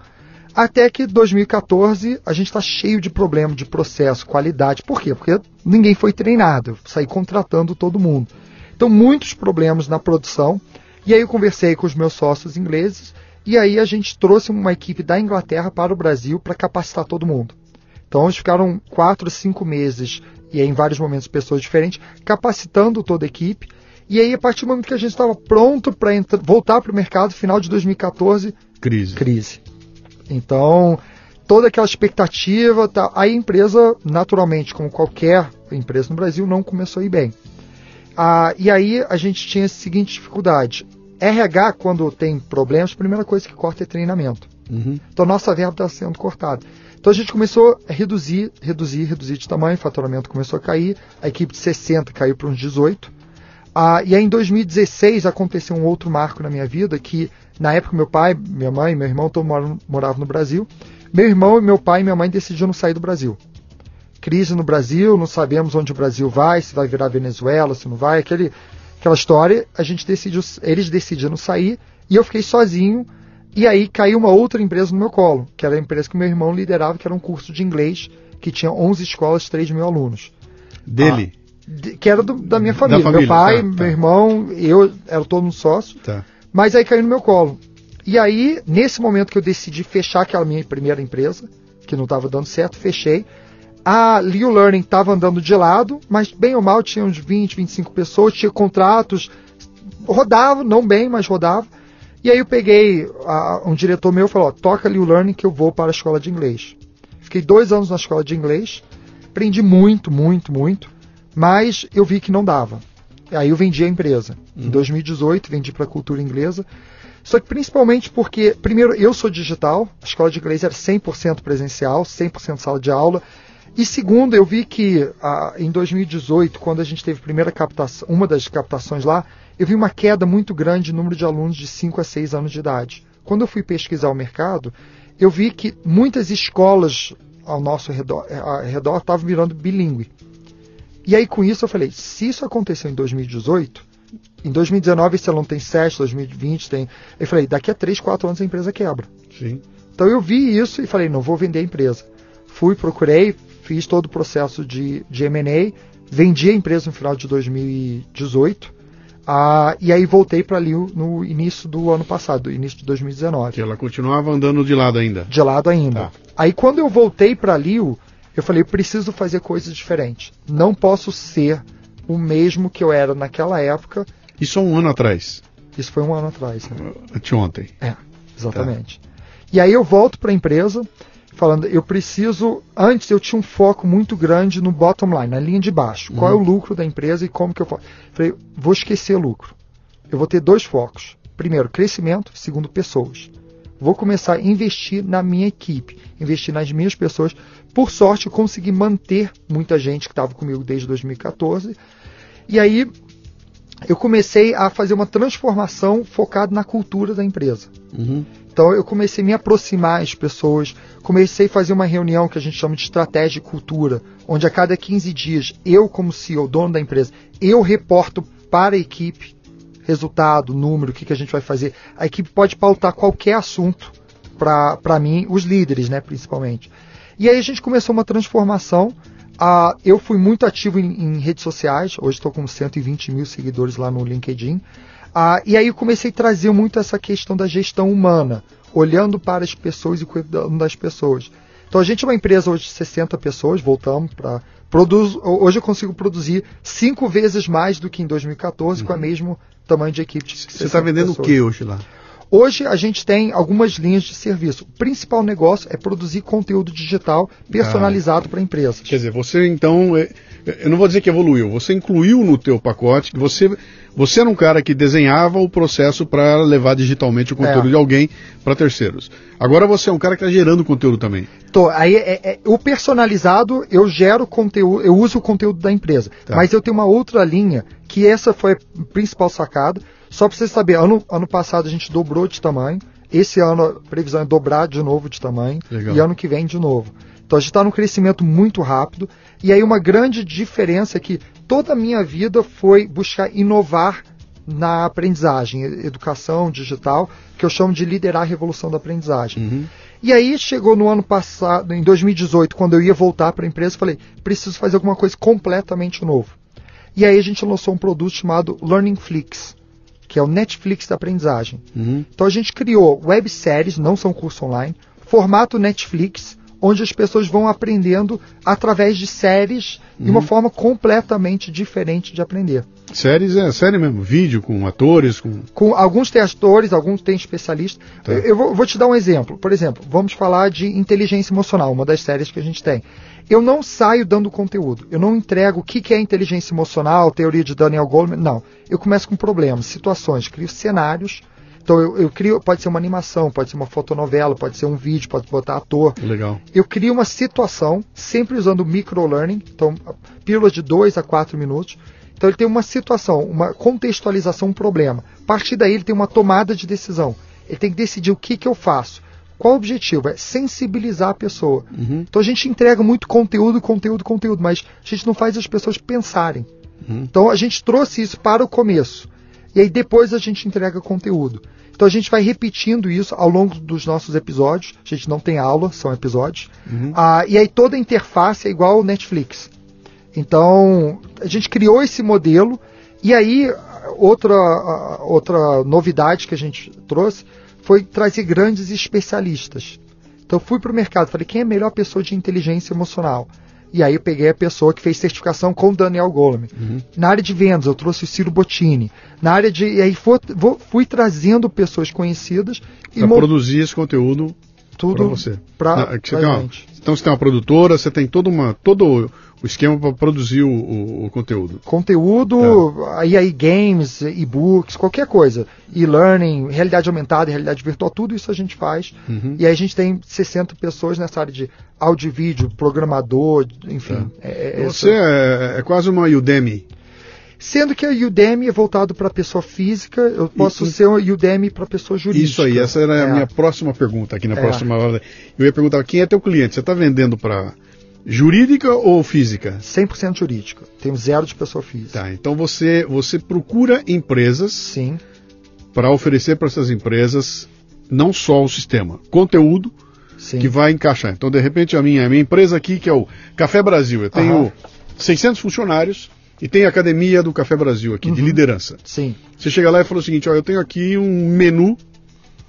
Até que 2014 a gente está cheio de problema de processo, qualidade. Por quê? Porque ninguém foi treinado. Eu saí contratando todo mundo. Então, muitos problemas na produção. E aí eu conversei com os meus sócios ingleses. E aí a gente trouxe uma equipe da Inglaterra para o Brasil para capacitar todo mundo. Então eles ficaram quatro, cinco meses, e aí em vários momentos pessoas diferentes, capacitando toda a equipe. E aí, a partir do momento que a gente estava pronto para voltar para o mercado, final de 2014, Crise. crise. Então, toda aquela expectativa, tá, a empresa, naturalmente, como qualquer empresa no Brasil, não começou a ir bem. Ah, e aí a gente tinha a seguinte dificuldade. RH, quando tem problemas, a primeira coisa que corta é treinamento. Uhum. Então, nossa verba está sendo cortada. Então, a gente começou a reduzir, reduzir, reduzir de tamanho, o faturamento começou a cair, a equipe de 60 caiu para uns 18. Ah, e aí, em 2016, aconteceu um outro marco na minha vida, que na época meu pai, minha mãe, meu irmão todos moram- moravam no Brasil. Meu irmão, meu pai e minha mãe decidiram sair do Brasil. Crise no Brasil, não sabemos onde o Brasil vai, se vai virar Venezuela, se não vai, aquele, aquela história. A gente decidiu, eles decidiram sair e eu fiquei sozinho. E aí caiu uma outra empresa no meu colo, que era a empresa que meu irmão liderava, que era um curso de inglês, que tinha 11 escolas, 3 mil alunos. Dele. De- que era do- da minha família. família, meu pai, tá, tá. meu irmão, eu era todo um sócio. Tá. Mas aí caiu no meu colo. E aí, nesse momento que eu decidi fechar aquela minha primeira empresa, que não estava dando certo, fechei. A Liu Learning estava andando de lado, mas bem ou mal tinha uns 20, 25 pessoas, tinha contratos, rodava, não bem, mas rodava. E aí eu peguei, a- um diretor meu falou, ó, toca Liu Learning que eu vou para a escola de inglês. Fiquei dois anos na escola de inglês, aprendi muito, muito, muito, mas eu vi que não dava. Aí eu vendi a empresa. Em 2018, vendi para a cultura inglesa. Só que principalmente porque, primeiro, eu sou digital, a escola de inglês era 100% presencial, 100% sala de aula. E segundo, eu vi que ah, em 2018, quando a gente teve a primeira captação, uma das captações lá, eu vi uma queda muito grande no número de alunos de 5 a 6 anos de idade. Quando eu fui pesquisar o mercado, eu vi que muitas escolas ao nosso redor, redor estavam virando bilíngue. E aí com isso eu falei, se isso aconteceu em 2018, em 2019 esse aluno tem 7, 2020 tem. Eu falei, daqui a 3, 4 anos a empresa quebra. Sim. Então eu vi isso e falei, não vou vender a empresa. Fui, procurei, fiz todo o processo de, de M&A, vendi a empresa no final de 2018 ah, e aí voltei para ali no início do ano passado, início de 2019. Que ela continuava andando de lado ainda. De lado ainda. Tá. Aí quando eu voltei para Liu, eu falei, preciso fazer coisas diferentes. Não posso ser o mesmo que eu era naquela época. Isso há um ano atrás. Isso foi um ano atrás. Né? Anteontem. É, exatamente. Tá. E aí eu volto para a empresa, falando, eu preciso. Antes eu tinha um foco muito grande no bottom line, na linha de baixo. Uhum. Qual é o uhum. lucro da empresa e como que eu faço? Falei, vou esquecer lucro. Eu vou ter dois focos. Primeiro, crescimento. Segundo, pessoas. Vou começar a investir na minha equipe, investir nas minhas pessoas. Por sorte, eu consegui manter muita gente que estava comigo desde 2014. E aí eu comecei a fazer uma transformação focada na cultura da empresa. Uhum. Então eu comecei a me aproximar das pessoas, comecei a fazer uma reunião que a gente chama de estratégia e cultura, onde a cada 15 dias, eu como CEO, dono da empresa, eu reporto para a equipe resultado, número, o que, que a gente vai fazer. A equipe pode pautar qualquer assunto para mim, os líderes, né, principalmente. E aí a gente começou uma transformação. Uh, eu fui muito ativo em, em redes sociais, hoje estou com 120 mil seguidores lá no LinkedIn. Ah, e aí eu comecei a trazer muito essa questão da gestão humana, olhando para as pessoas e cuidando das pessoas. Então a gente é uma empresa hoje de 60 pessoas, voltamos para. Hoje eu consigo produzir cinco vezes mais do que em 2014 uhum. com o mesmo tamanho de equipe. De Você está vendendo pessoas. o que hoje lá? Hoje a gente tem algumas linhas de serviço. O principal negócio é produzir conteúdo digital personalizado ah, para empresas. Quer dizer, você então, é, eu não vou dizer que evoluiu, você incluiu no teu pacote que você você era um cara que desenhava o processo para levar digitalmente o conteúdo é. de alguém para terceiros. Agora você é um cara que está gerando conteúdo também. Tô, aí é, é, o personalizado eu gero conteúdo, eu uso o conteúdo da empresa. Tá. Mas eu tenho uma outra linha que essa foi a principal sacada. Só para você saber, ano, ano passado a gente dobrou de tamanho. Esse ano a previsão é dobrar de novo de tamanho. Legal. E ano que vem de novo. Então a gente está num crescimento muito rápido. E aí uma grande diferença é que toda a minha vida foi buscar inovar na aprendizagem, educação digital, que eu chamo de liderar a revolução da aprendizagem. Uhum. E aí chegou no ano passado, em 2018, quando eu ia voltar para a empresa, falei, preciso fazer alguma coisa completamente novo. E aí a gente lançou um produto chamado Learning Flix, que é o Netflix da aprendizagem. Uhum. Então a gente criou webséries, não são curso online, formato Netflix, onde as pessoas vão aprendendo através de séries uhum. de uma forma completamente diferente de aprender. Séries é série mesmo, vídeo com atores, com. com alguns têm atores, alguns têm especialistas. Tá. Eu, eu vou, vou, te dar um exemplo. Por exemplo, vamos falar de inteligência emocional, uma das séries que a gente tem. Eu não saio dando conteúdo. Eu não entrego o que, que é inteligência emocional, teoria de Daniel Goleman. Não. Eu começo com problemas, situações, crio cenários então eu, eu, crio, pode ser uma animação, pode ser uma fotonovela, pode ser um vídeo, pode botar ator. Legal. Eu crio uma situação, sempre usando microlearning, então pílulas de 2 a 4 minutos. Então ele tem uma situação, uma contextualização, um problema. A partir daí ele tem uma tomada de decisão. Ele tem que decidir o que, que eu faço. Qual o objetivo? É sensibilizar a pessoa. Uhum. Então a gente entrega muito conteúdo, conteúdo, conteúdo, mas a gente não faz as pessoas pensarem. Uhum. Então a gente trouxe isso para o começo e aí depois a gente entrega conteúdo. Então a gente vai repetindo isso ao longo dos nossos episódios. A gente não tem aula, são episódios. Uhum. Ah, e aí toda a interface é igual ao Netflix. Então a gente criou esse modelo. E aí outra, outra novidade que a gente trouxe foi trazer grandes especialistas. Então fui para o mercado, falei quem é a melhor pessoa de inteligência emocional? E aí eu peguei a pessoa que fez certificação com o Daniel Goleman. Uhum. Na área de vendas, eu trouxe o Ciro Bottini. Na área de. E aí fui, fui trazendo pessoas conhecidas. Para produzir esse conteúdo para você. Pra, Na, você uma, então você tem uma produtora, você tem toda uma, todo o esquema para produzir o, o, o, conteúdo. Conteúdo, é. aí, aí games, e-books, qualquer coisa. E-learning, realidade aumentada, realidade virtual, tudo isso a gente faz. Uhum. E aí a gente tem 60 pessoas nessa área de áudio e vídeo, programador, enfim. É. É, é Você é, é, quase uma Udemy. Sendo que a Udemy é voltado para pessoa física, eu posso e, ser uma Udemy para pessoa jurídica. Isso aí, essa era a é. minha próxima pergunta aqui na próxima hora. Eu ia perguntar, quem é teu cliente? Você está vendendo para Jurídica ou física? 100% jurídica. Temos zero de pessoa física. Tá, então você, você procura empresas Sim, para oferecer para essas empresas não só o sistema, conteúdo sim. que vai encaixar. Então, de repente, a minha, a minha empresa aqui, que é o Café Brasil, eu tenho Aham. 600 funcionários e tem a academia do Café Brasil aqui, de Uhum. liderança. Sim. Você chega lá e fala o seguinte, ó, eu tenho aqui um menu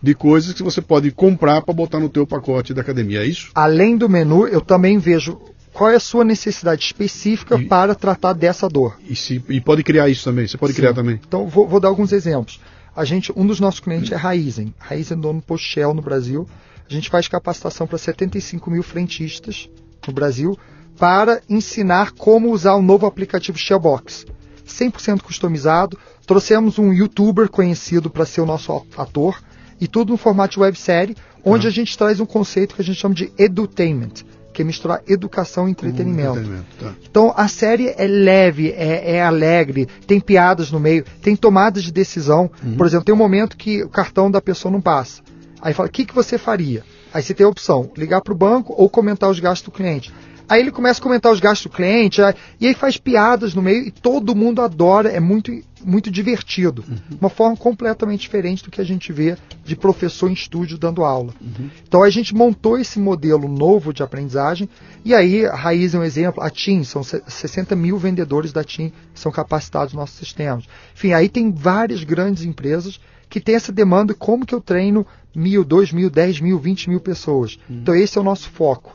de coisas que você pode comprar para botar no teu pacote da academia, é isso? Além do menu, eu também vejo qual é a sua necessidade específica E- para tratar dessa dor. E, se, e pode criar isso também, você pode Sim. criar também. Então, vou, vou dar alguns exemplos. A gente, um dos nossos clientes é Raizen. Raizen é dono do posto Shell no Brasil. A gente faz capacitação para 75 mil frentistas no Brasil para ensinar como usar o novo aplicativo Shellbox. 100% customizado. Trouxemos um youtuber conhecido para ser o nosso ator e tudo no formato de websérie, onde Tá. a gente traz um conceito que a gente chama de edutainment, que é misturar educação e entretenimento. Entretenimento, tá. Então a série é leve, é, é alegre, tem piadas no meio, tem tomadas de decisão. Por exemplo, tem um momento que o cartão da pessoa não passa. Aí fala, o que, que você faria? Aí você tem a opção, ligar para o banco ou comentar os gastos do cliente. Aí ele começa a comentar os gastos do cliente, e aí faz piadas no meio e todo mundo adora, é muito, muito divertido. Uma forma completamente diferente do que a gente vê de professor em estúdio dando aula. Então a gente montou esse modelo novo de aprendizagem e aí a Raiz é um exemplo, a TIM, são se- 60 mil vendedores da TIM que são capacitados nos nossos sistemas. Enfim, aí tem várias grandes empresas que têm essa demanda, como que eu treino mil, dois mil, dez mil, vinte mil pessoas. Então esse é o nosso foco.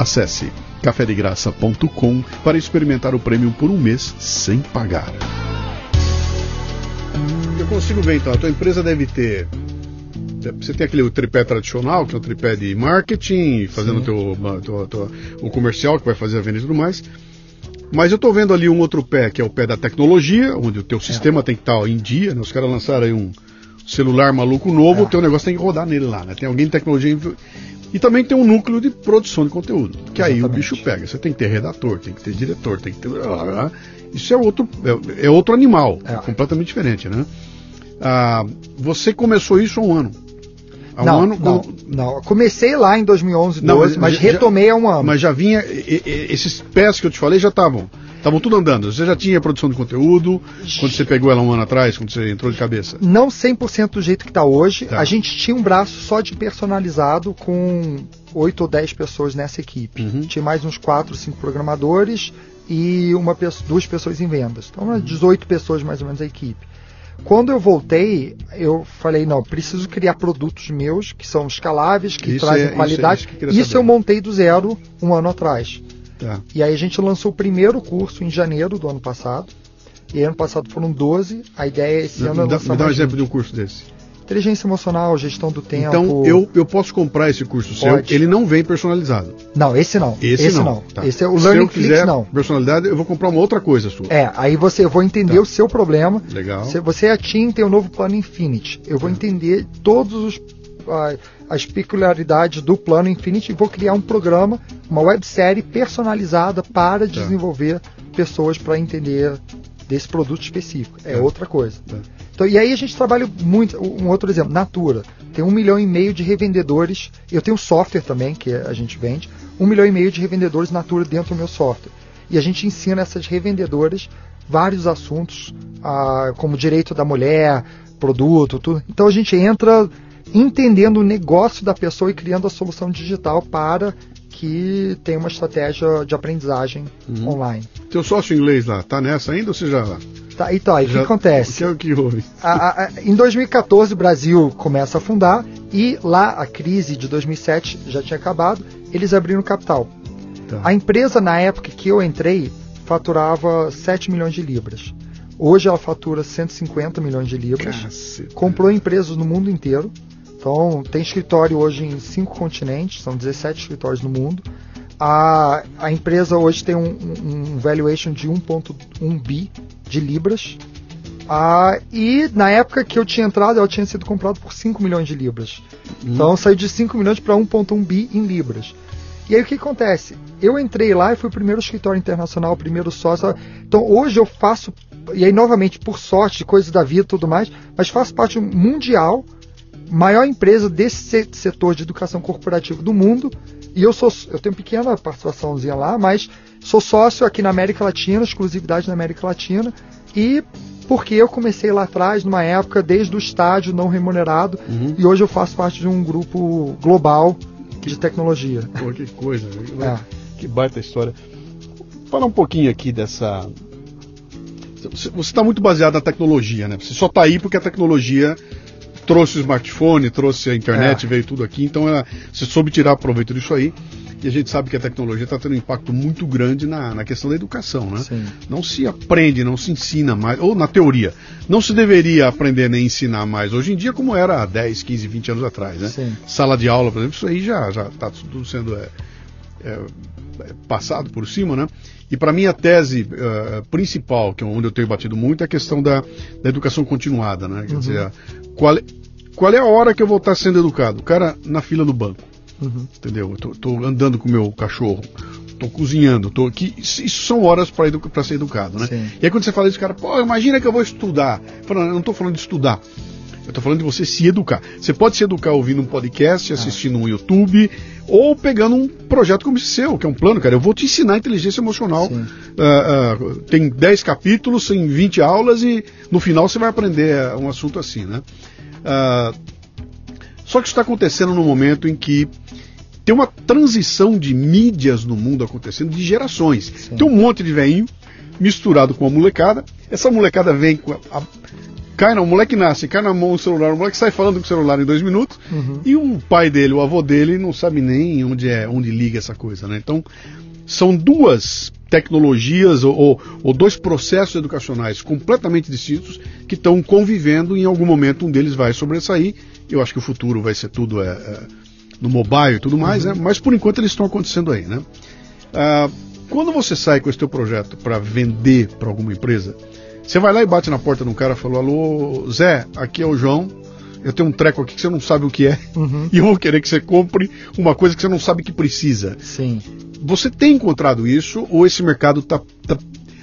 Acesse cafedegraça.com para experimentar o prêmio por um mês sem pagar. Eu consigo ver então, a tua empresa deve ter. Você tem aquele tripé tradicional, que é o tripé de marketing, fazendo teu, teu- teu- o comercial que vai fazer a venda e tudo mais. Mas eu estou vendo ali um outro pé, que é o pé da tecnologia, onde o teu sistema tem que estar em dia, né? Os caras lançaram aí um celular maluco novo, É. o teu negócio tem que rodar nele lá, né? Tem alguém de tecnologia. E também tem um núcleo de produção de conteúdo. Que aí o Exatamente. bicho pega. Você tem que ter redator, tem que ter diretor, tem que ter. Isso é outro, é, é outro animal, É. completamente diferente, né? Ah, você começou isso há um ano. Há um não, ano não, com- não. Comecei lá em 2011, Não, 12, mas, já- já- retomei há um ano. Mas já vinha. e- e- esses pés que eu te falei já estavam. Estavam tudo andando. Você já tinha produção de conteúdo quando você pegou ela um ano atrás, quando você entrou de cabeça. Não 100% do jeito que está hoje. Tá. A gente tinha um braço só de personalizado com 8 ou 10 pessoas nessa equipe. Uhum. Tinha mais uns 4, 5 programadores e uma pessoa, duas pessoas em vendas. Então, umas 18 pessoas mais ou menos a equipe. Quando eu voltei, eu falei, não, preciso criar produtos meus que são escaláveis, que Isso trazem é- isso é- qualidade. isso que eu queria isso eu montei do zero um ano atrás. Tá. E aí a gente lançou o primeiro curso em janeiro do ano passado. E ano passado foram 12. A ideia é esse ano é dá, lançar me dá um exemplo de 20. um curso desse. Inteligência emocional, gestão do tempo. Então, eu, eu posso comprar esse curso seu. Pode. Ele não vem personalizado. Não, esse não. Esse, não. Tá. Esse é o Se Learning eu Flix, quiser não. personalidade, eu vou comprar uma outra coisa sua. É, aí você, eu vou entender Tá. o seu problema. Legal. Se você é a TIM, tem o novo plano Infinity. Eu vou Tá. entender todos os a- as peculiaridades do plano Infinity e vou criar um programa, uma websérie personalizada para Tá. desenvolver pessoas para entender desse produto específico. É Tá. outra coisa. Tá. Então, e aí a gente trabalha muito. Um outro exemplo, Natura. Tem um milhão e meio de revendedores. Eu tenho software também, que a gente vende. Um milhão e meio de revendedores Natura dentro do meu software. E a gente ensina essas revendedoras vários assuntos, ah, como direito da mulher, produto, tudo. Então a gente entra entendendo o negócio da pessoa e criando a solução digital para que tenha uma estratégia de aprendizagem Uhum. online. Teu sócio inglês lá, tá nessa ainda ou você já. Tá, então, aí o que acontece? O que é o que houve? A- a- a- em 2014 o Brasil começa a afundar e lá a crise de 2007 já tinha acabado, eles abriram capital. Tá. A empresa, na época que eu entrei, faturava 7 milhões de libras. Hoje ela fatura 150 milhões de libras. Caceta. Comprou empresas no mundo inteiro. Então, tem escritório hoje em cinco continentes, são 17 escritórios no mundo. A, a empresa hoje tem um, um valuation de 1,1 bi de libras. Ah, e na época que eu tinha entrado, ela tinha sido comprada por 5 milhões de libras. Hum. Então saiu de 5 milhões para 1,1 bi em libras. E aí o que acontece? Eu entrei lá e fui o primeiro escritório internacional, o primeiro sócio. Então hoje eu faço, e aí novamente por sorte, coisas da vida e tudo mais, mas faço parte mundial, maior empresa desse setor de educação corporativa do mundo. E eu sou, eu tenho pequena participaçãozinha lá, mas sou sócio aqui na América Latina, exclusividade na América Latina. E porque eu comecei lá atrás, numa época, desde o estágio não remunerado, uhum. e hoje eu faço parte de um grupo global de tecnologia. Pô, que coisa, é. que baita história. Fala um pouquinho aqui dessa. Você está muito baseado na tecnologia, né? Você só está aí porque a tecnologia trouxe o smartphone, trouxe a internet, é. veio tudo aqui, então ela, você soube tirar proveito disso aí. E a gente sabe que a tecnologia está tendo um impacto muito grande na, na questão da educação, né? Sim. Não se aprende, não se ensina mais, ou na teoria, não se deveria aprender nem ensinar mais hoje em dia como era há 10, 15, 20 anos atrás, né? Sim. Sala de aula, por exemplo, isso aí já está tudo sendo é, é, é, passado por cima, né? E para mim a tese uh, principal, que é onde eu tenho batido muito, é a questão da, da educação continuada, né? Quer uhum. dizer, qual, é, qual é a hora que eu vou estar sendo educado? O cara na fila do banco. Uhum. Entendeu? Tô, andando com o meu cachorro, tô cozinhando, tô aqui. Isso são horas para edu ser educado, né? Sim. E aí quando você fala isso, cara, pô, imagina que eu vou estudar. Falando, eu não tô falando de estudar. Eu tô falando de você se educar. Você pode se educar ouvindo um podcast, ah. assistindo ah. um YouTube, ou pegando um projeto como esse seu, que é um plano, cara. Eu vou te ensinar inteligência emocional. Uh, uh, tem 10 capítulos, tem 20 aulas e no final você vai aprender um assunto assim, né? Uh, só que isso está acontecendo no momento em que tem uma transição de mídias no mundo acontecendo de gerações. Sim. Tem um monte de veinho misturado com a molecada. Essa molecada vem com a, a cai não, o moleque nasce, cai na mão o celular, o moleque sai falando com o celular em dois minutos, uhum. e o pai dele, o avô dele, não sabe nem onde é, onde liga essa coisa, né? Então, são duas tecnologias ou, ou, ou dois processos educacionais completamente distintos que estão convivendo e em algum momento um deles vai sobressair. Eu acho que o futuro vai ser tudo é, é no mobile e tudo mais, uhum. né? mas por enquanto eles estão acontecendo aí, né? Ah, quando você sai com esse teu projeto para vender para alguma empresa, você vai lá e bate na porta de um cara e fala: Alô, Zé, aqui é o João. Eu tenho um treco aqui que você não sabe o que é. Uhum. E eu vou querer que você compre uma coisa que você não sabe que precisa. Sim. Você tem encontrado isso ou esse mercado está tá,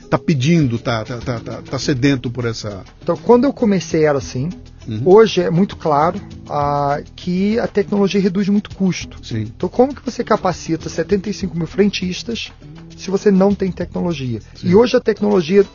tá pedindo, tá, tá, tá, tá, tá sedento por essa. Então, quando eu comecei era assim. Uhum. Hoje é muito claro ah, que a tecnologia reduz muito custo. Sim. Então, como que você capacita 75 mil frentistas se você não tem tecnologia? Sim. E hoje a tecnologia.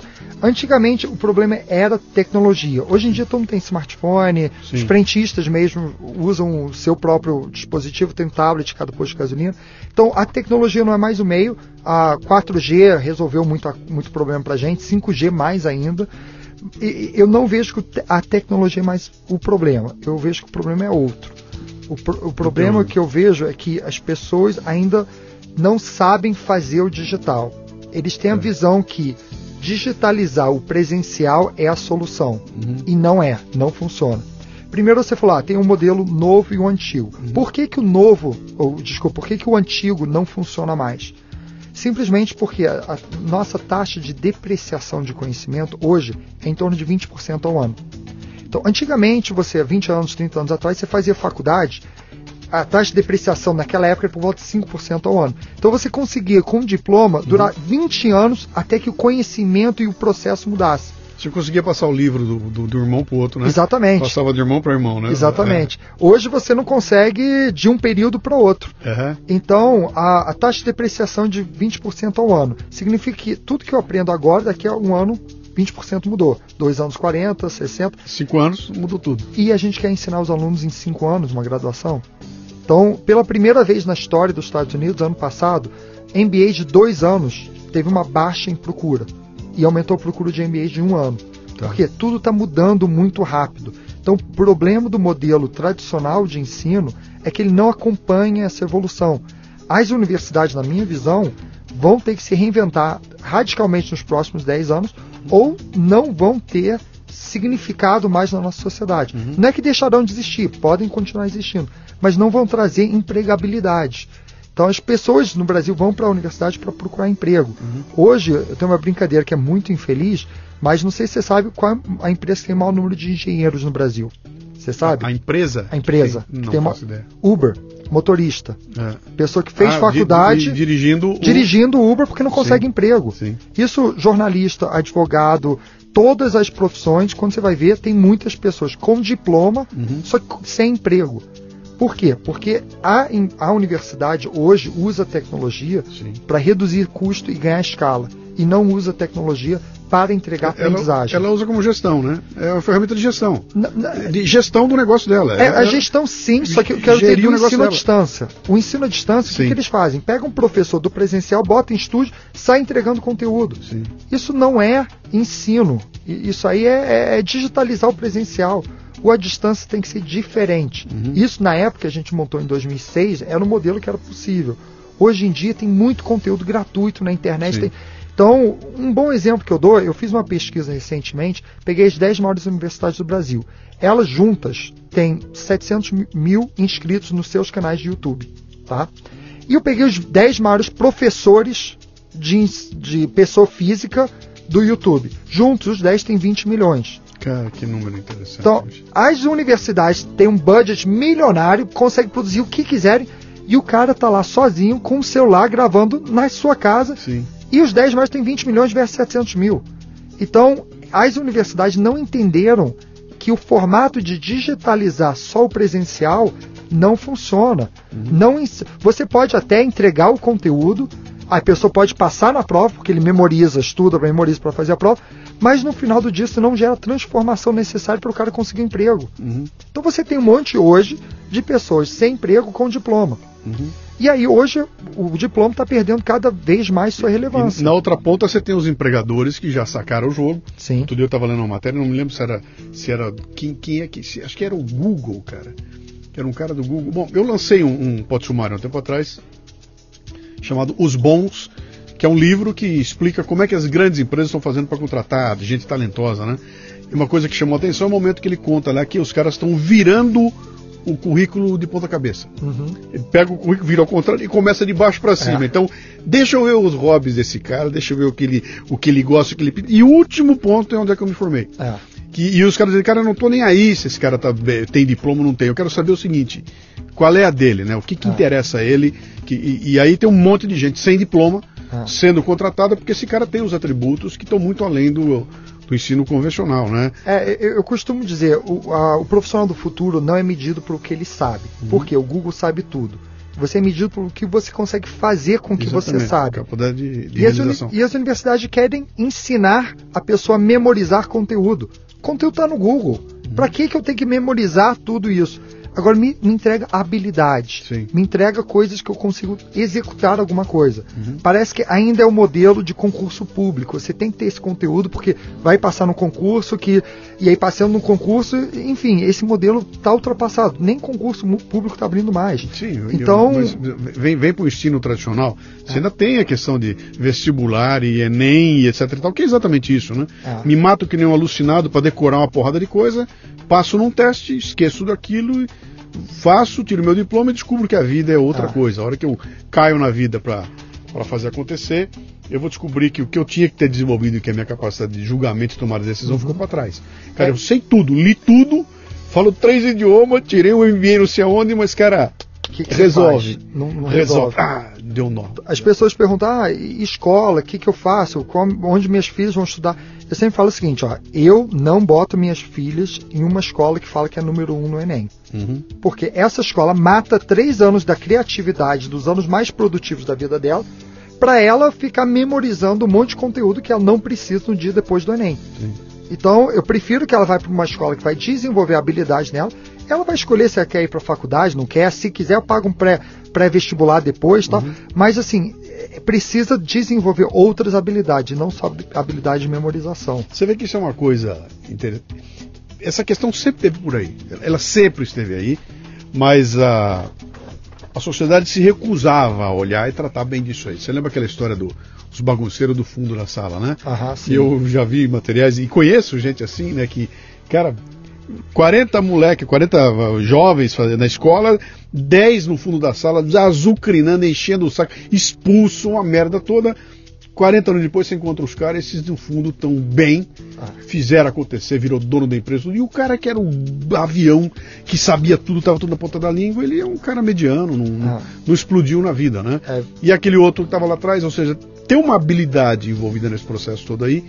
Antigamente o problema era tecnologia. Hoje em dia todo mundo tem smartphone, Sim. os frentistas mesmo usam o seu próprio dispositivo, tem tablet cada posto de gasolina. Então a tecnologia não é mais o meio. A 4G resolveu muito, muito problema para gente, 5G mais ainda eu não vejo que a tecnologia é mais o problema. Eu vejo que o problema é outro. O, o problema então... que eu vejo é que as pessoas ainda não sabem fazer o digital. Eles têm a é. visão que digitalizar o presencial é a solução. Uhum. E não é, não funciona. Primeiro você falou, ah, tem um modelo novo e um antigo. Uhum. Por que, que o novo, ou desculpa, por que, que o antigo não funciona mais? Simplesmente porque a, a nossa taxa de depreciação de conhecimento hoje é em torno de 20% ao ano. Então, antigamente, você, 20 anos, 30 anos atrás, você fazia faculdade, a taxa de depreciação naquela época era por volta de 5% ao ano. Então você conseguia, com um diploma, durar uhum. 20 anos até que o conhecimento e o processo mudasse. Você conseguia passar o livro do, do, do irmão para o outro, né? Exatamente. Passava de irmão para irmão, né? Exatamente. É. Hoje você não consegue de um período para outro. Uhum. Então, a, a, taxa de depreciação de 20% ao ano significa que tudo que eu aprendo agora, daqui a um ano, 20% mudou. Dois anos 40, 60. Cinco anos mudou tudo. E a gente quer ensinar os alunos em cinco anos, uma graduação. Então, pela primeira vez na história dos Estados Unidos, ano passado, MBA de dois anos teve uma baixa em procura e aumentou a procura de MBAs de um ano. Tá. Porque tudo está mudando muito rápido. Então, o problema do modelo tradicional de ensino é que ele não acompanha essa evolução. as universidades, na minha visão, vão ter que se reinventar radicalmente nos próximos 10 anos ou não vão ter significado mais na nossa sociedade. Uhum. Não é que deixarão de existir, podem continuar existindo, mas não vão trazer empregabilidade. Então as pessoas no Brasil vão para a universidade para procurar emprego. Uhum. Hoje eu tenho uma brincadeira que é muito infeliz, mas não sei se você sabe qual é a empresa que tem o maior número de engenheiros no Brasil. Você sabe? A, empresa? A empresa. Tem, não tem faço uma... ideia. Uber, motorista. É. Pessoa que fez ah, faculdade. Di, dirigindo. Dirigindo Uber porque não consegue Sim. emprego. Sim. Isso, jornalista, advogado, todas as profissões, quando você vai ver, tem muitas pessoas com diploma, uhum. só que sem emprego. Por quê? Porque a, a universidade hoje usa tecnologia para reduzir custo e ganhar escala. E não usa tecnologia para entregar ela, aprendizagem. Ela usa como gestão, né? É uma ferramenta de gestão. Na, na, de gestão do negócio dela. É, a gestão sim, só que eu quero dizer o ensino à distância. O ensino à distância, o que, que, eles fazem? Pega um professor do presencial, bota em estúdio, sai entregando conteúdo. Sim. Isso não é ensino. Isso aí é, é, é digitalizar o presencial o à distância tem que ser diferente. Uhum. Isso, na época que a gente montou em 2006, era um modelo que era possível. Hoje em dia tem muito conteúdo gratuito na internet. Tem... Então, um bom exemplo que eu dou, eu fiz uma pesquisa recentemente, peguei as 10 maiores universidades do Brasil. Elas juntas têm 700 mil inscritos nos seus canais de YouTube. Tá? E eu peguei os 10 maiores professores de, de pessoa física do YouTube. Juntos, os 10 têm 20 milhões. Cara, que número interessante. Então, as universidades têm um budget milionário, conseguem produzir o que quiserem, e o cara tá lá sozinho com o celular gravando na sua casa. Sim. E os 10 mais têm 20 milhões versus 700 mil. Então, as universidades não entenderam que o formato de digitalizar só o presencial não funciona. Uhum. Não, você pode até entregar o conteúdo, a pessoa pode passar na prova, porque ele memoriza, estuda, memoriza para fazer a prova, mas no final do dia isso não gera a transformação necessária para o cara conseguir emprego. Uhum. Então você tem um monte hoje de pessoas sem emprego com diploma. Uhum. E aí hoje o diploma está perdendo cada vez mais sua relevância. E na outra ponta você tem os empregadores que já sacaram o jogo. Sim. Outro dia eu estava lendo uma matéria, não me lembro se era, se era quem, quem é que. acho que era o Google, cara. Que era um cara do Google. Bom, eu lancei um, um pote sumário há um tempo atrás, chamado Os Bons, que é um livro que explica como é que as grandes empresas estão fazendo para contratar gente talentosa, né? E uma coisa que chamou a atenção é o momento que ele conta lá que os caras estão virando o currículo de ponta cabeça. Uhum. Ele pega o currículo, vira ao contrário e começa de baixo para cima. É. Então, deixa eu ver os hobbies desse cara, deixa eu ver o que ele, o que ele gosta, o que ele E o último ponto é onde é que eu me formei. É. Que, e os caras dizem, cara, eu não tô nem aí se esse cara tá, tem diploma ou não tem. Eu quero saber o seguinte, qual é a dele, né? O que, que é. interessa a ele. Que, e, e aí tem um monte de gente sem diploma ah. sendo contratada, porque esse cara tem os atributos que estão muito além do, do ensino convencional, né? É, eu, eu costumo dizer, o, a, o, profissional do futuro não é medido por o que ele sabe. Uhum. Porque o Google sabe tudo. Você é medido pelo que você consegue fazer com o que você sabe. De, de e, as e, as universidades querem ensinar a pessoa a memorizar conteúdo. O conteúdo está no Google. Uhum. Para que, que eu tenho que memorizar tudo isso? Agora me, me entrega habilidade. Sim. Me entrega coisas que eu consigo executar alguma coisa. Uhum. Parece que ainda é o modelo de concurso público. Você tem que ter esse conteúdo porque vai passar no concurso que e aí passando no concurso, enfim, esse modelo está ultrapassado. Nem concurso público está abrindo mais. Sim, então eu, vem vem para o ensino tradicional. Você é. ainda tem a questão de vestibular e Enem e etc. E tal, que é exatamente isso, né? É. Me mato que nem um alucinado para decorar uma porrada de coisa, passo num teste, esqueço daquilo faço, tiro meu diploma e descubro que a vida é outra ah. coisa. A hora que eu caio na vida para fazer acontecer, eu vou descobrir que o que eu tinha que ter desenvolvido, que é a minha capacidade de julgamento e tomar decisão, uhum. ficou para trás. Cara, é. eu sei tudo, li tudo, falo três idiomas, tirei um MBA não sei aonde, mas, cara, que que resolve. Não, não, resolve. resolve. Ah, deu nó. As pessoas perguntam, ah, escola, o que, que eu faço? onde minhas filhas vão estudar? Eu sempre falo o seguinte, ó, eu não boto minhas filhas em uma escola que fala que é número um no Enem. Uhum. Porque essa escola mata três anos da criatividade, dos anos mais produtivos da vida dela, para ela ficar memorizando um monte de conteúdo que ela não precisa no dia depois do Enem. Sim. Então, eu prefiro que ela vá para uma escola que vai desenvolver habilidade nela. Ela vai escolher se ela quer ir para a faculdade, não quer. Se quiser, eu pago um pré-vestibular pré depois, tá? Uhum. Mas, assim, precisa desenvolver outras habilidades, não só habilidade de memorização. Você vê que isso é uma coisa interessante. Essa questão sempre esteve por aí. Ela sempre esteve aí, mas a, a sociedade se recusava a olhar e tratar bem disso aí. Você lembra aquela história do, dos bagunceiros do fundo da sala, né? Aham, sim. E eu já vi materiais e conheço gente assim, né? Que, cara, 40 moleque, 40 jovens fazendo na escola, 10 no fundo da sala, azucrinando, enchendo o saco, expulso, uma merda toda. 40 anos depois você encontra os caras, esses no fundo estão bem, Ah. fizeram acontecer, virou dono da empresa. E o cara que era um avião, que sabia tudo, estava tudo na ponta da língua, ele é um cara mediano, não, não- Ah. não explodiu na vida, né? É. E aquele outro que estava lá atrás, ou seja, tem uma habilidade envolvida nesse processo todo aí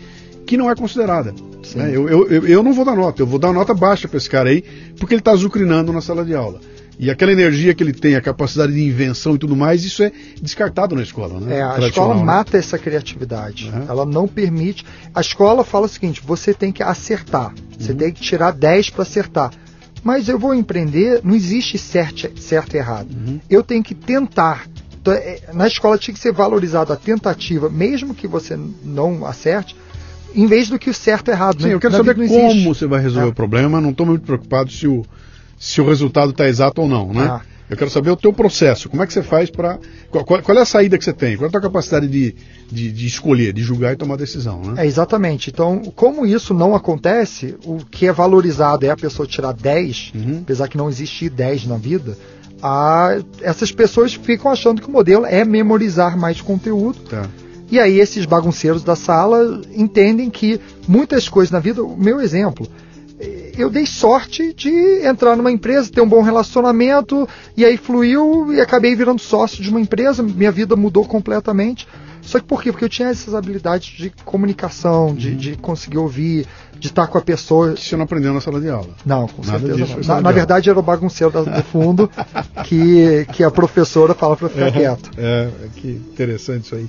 que não é considerada. Né? Eu, eu, eu, não vou dar nota, eu vou dar nota baixa para esse cara aí, porque ele está azucrinando na sala de aula. E aquela energia que ele tem, a capacidade de invenção e tudo mais, isso é descartado na escola. Né? É, a escola né? mata essa criatividade. Uhum. Ela não permite. A escola fala o seguinte: você tem que acertar. Você Uhum. tem que tirar 10 para acertar. Mas eu vou empreender, não existe certo, certo e errado. Uhum. Eu tenho que tentar. Então, é, Na escola tinha que ser valorizada a tentativa, mesmo que você não acerte, em vez do que o certo e errado. Sim, né? eu quero Na saber como você vai resolver É. o problema, não estou muito preocupado se o, se o resultado está exato ou não, né? Ah. Eu quero saber o teu processo, como é que você faz para... Qual, qual- qual é a saída que você tem? Qual é a tua capacidade de, de, de escolher, de julgar e tomar decisão, né? É, exatamente. Então, como isso não acontece, o que é valorizado é a pessoa tirar 10, Uhum. apesar que não existe 10 na vida, a- essas pessoas ficam achando que o modelo é memorizar mais conteúdo. Tá. E aí esses bagunceiros da sala entendem que muitas coisas na vida, o meu exemplo, eh, eu dei sorte de entrar numa empresa, ter um bom relacionamento, e aí fluiu e acabei virando sócio de uma empresa, minha vida mudou completamente. Só que por quê? Porque eu tinha essas habilidades de comunicação, de, de conseguir ouvir, de estar com a pessoa. Que você não aprendeu na sala de aula. Não, com Nada certeza disso não. Na, na de verdade era o bagunceiro do fundo que, que a professora fala para ficar quieto. É, é, que interessante isso aí.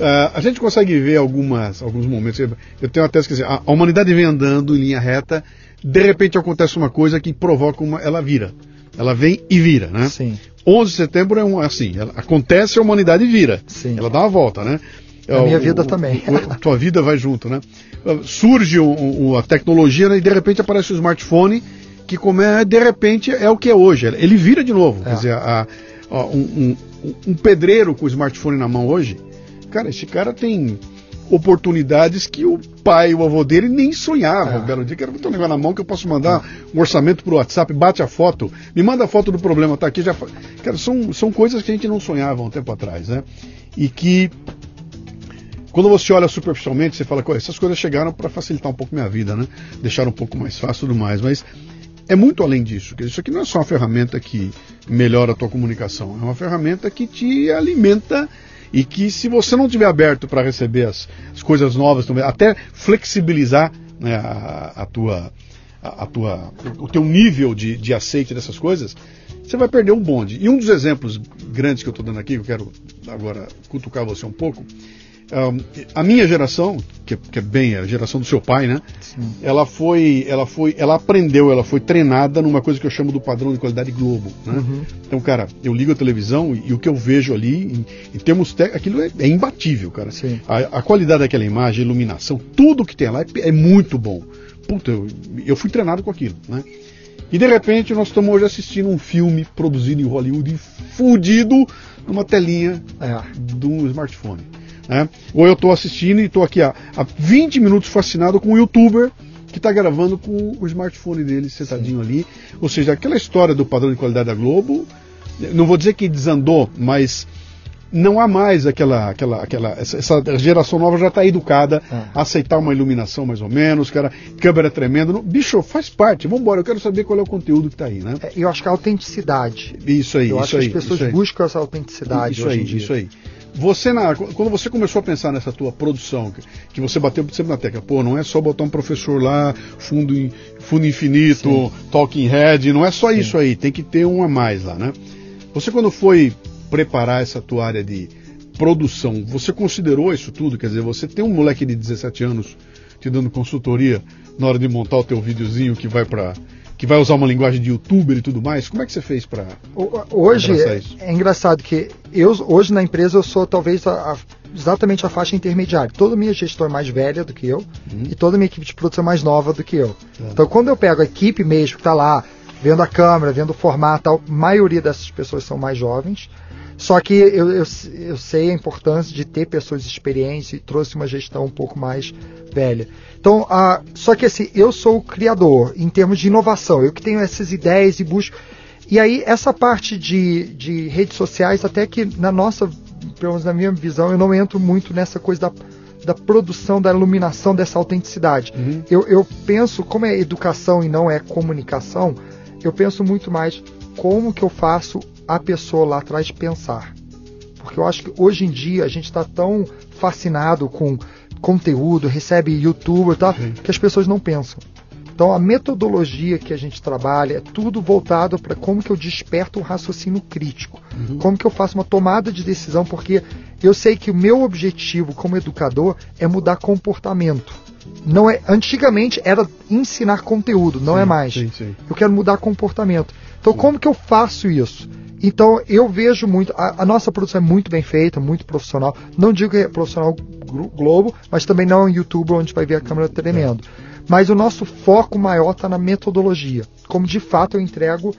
Ah, a gente consegue ver algumas, alguns momentos. Eu tenho que dizer, a, a humanidade vem andando em linha reta, de repente acontece uma coisa que provoca uma. Ela vira. Ela vem e vira, né? Sim. 11 de setembro é um, assim, ela- acontece a humanidade vira. Sim. Ela dá uma volta, né? A minha O- vida também. o- a tua vida vai junto, né? Uh, Surge o- a tecnologia né, e de repente aparece o smartphone que como é, de repente é o que é hoje. Ele vira de novo. É. Quer dizer, a- a- um, um- um pedreiro com o smartphone na mão hoje, cara, esse cara tem oportunidades que o pai, o avô dele nem sonhava. É. Um belo dia, quero botar um negócio na mão que eu posso mandar um orçamento pro WhatsApp, bate a foto, me manda a foto do problema, tá aqui já. Cara, são, são coisas que a gente não sonhava um tempo atrás, né? E que quando você olha superficialmente, você fala, "Pô, essas coisas chegaram para facilitar um pouco minha vida, né? Deixar um pouco mais fácil e tudo mais, mas é muito além disso. Isso aqui não é só uma ferramenta que melhora a tua comunicação, é uma ferramenta que te alimenta e que se você não tiver aberto para receber as, as coisas novas até flexibilizar né, a, a tua a, a tua, o teu nível de, de aceite dessas coisas, você vai perder um bonde. E um dos exemplos grandes que eu estou dando aqui, eu quero agora cutucar você um pouco, um, a minha geração, que, é- que é bem a geração do seu pai, né? Ela foi, ela foi, ela aprendeu, ela foi treinada numa coisa que eu chamo do padrão de qualidade Globo, né? Então, cara, eu ligo a televisão e, e o que eu vejo ali, em, em termos técnicos, aquilo é, é imbatível, cara. Sim. A, a qualidade daquela imagem, iluminação, tudo que tem lá é, é muito bom. Puta, eu, eu fui treinado com aquilo, né? E de repente nós estamos hoje assistindo um filme produzido em Hollywood fudido numa telinha É. de um smartphone. Né? Ou eu estou assistindo e estou aqui há, há 20 minutos fascinado com um youtuber que está gravando com o smartphone dele sentadinho ali. Ou seja, aquela história do padrão de qualidade da Globo, não vou dizer que desandou, mas não há mais aquela. aquela, aquela essa, essa geração nova já está educada É. a aceitar uma iluminação mais ou menos, cara, câmera tremenda. Não- Bicho, faz parte, vamos embora, eu quero saber qual é o conteúdo que está aí, né? É, Eu acho que a autenticidade. Isso aí, Eu isso acho aí. que as pessoas buscam essa autenticidade Isso hoje aí, em dia. isso aí. Você na, quando você começou a pensar nessa tua produção, que, que você bateu sempre na tecla, pô, não é só botar um professor lá, fundo, in- fundo infinito, Sim. talking head, não é só Sim. isso aí, tem que ter um a mais lá, né? Você quando foi preparar essa tua área de produção, você considerou isso tudo? Quer dizer, você tem um moleque de 17 anos te dando consultoria na hora de montar o teu videozinho que vai para que vai usar uma linguagem de youtuber e tudo mais. Como é que você fez para Hoje isso. é engraçado que eu hoje na empresa eu sou talvez a- a- exatamente a faixa intermediária. Toda minha gestão é mais velha do que eu Uhum. e toda minha equipe de produção é mais nova do que eu. É. Então quando eu pego a equipe mesmo que está lá vendo a câmera, vendo o formato, a maioria dessas pessoas são mais jovens. Só que eu, eu, eu, sei a importância de ter pessoas experientes e trouxe uma gestão um pouco mais velha. Então, a, só que assim, eu sou o criador em termos de inovação, eu que tenho essas ideias e busco. E aí, essa parte de, de redes sociais, até que na nossa, pelo menos na minha visão, eu não entro muito nessa coisa da, da produção, da iluminação dessa autenticidade. Uhum. Eu, eu penso, como é educação e não é comunicação, eu penso muito mais como que eu faço a pessoa lá atrás pensar. Porque eu acho que hoje em dia a gente está tão fascinado com conteúdo, recebe youtuber, tá, que as pessoas não pensam. Então a metodologia que a gente trabalha é tudo voltado para como que eu desperto um raciocínio crítico, uhum. como que eu faço uma tomada de decisão, porque eu sei que o meu objetivo como educador é mudar comportamento. Não é, antigamente era ensinar conteúdo, não é sim, é mais. Sim, sim. Eu quero mudar comportamento. Então como que eu faço isso? Então eu vejo muito, a, a, nossa produção é muito bem feita, muito profissional. Não digo que é profissional Globo, mas também não é um YouTube onde vai ver a câmera tremendo. Mas o nosso foco maior está na metodologia. Como de fato eu entrego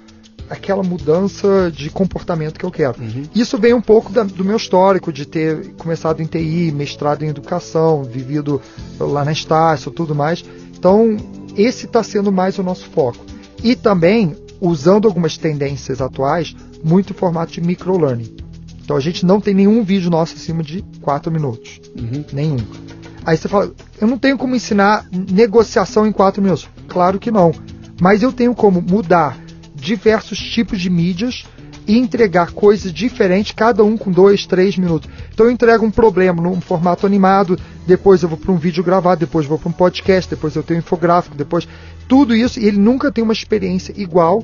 aquela mudança de comportamento que eu quero. Uhum. Isso vem um pouco da, do meu histórico de ter começado em TI, mestrado em educação, vivido lá na Estácio, tudo mais. Então, esse está sendo mais o nosso foco. E também usando algumas tendências atuais, muito formato de microlearning. Então a gente não tem nenhum vídeo nosso acima de 4 minutos. Uhum. Nenhum. Aí você fala, eu não tenho como ensinar negociação em 4 minutos. Claro que não. Mas eu tenho como mudar diversos tipos de mídias e entregar coisas diferentes, cada um com 2, 3 minutos. Então eu entrego um problema num formato animado, depois eu vou para um vídeo gravado, depois eu vou para um podcast, depois eu tenho um infográfico, depois tudo isso, e ele nunca tem uma experiência igual,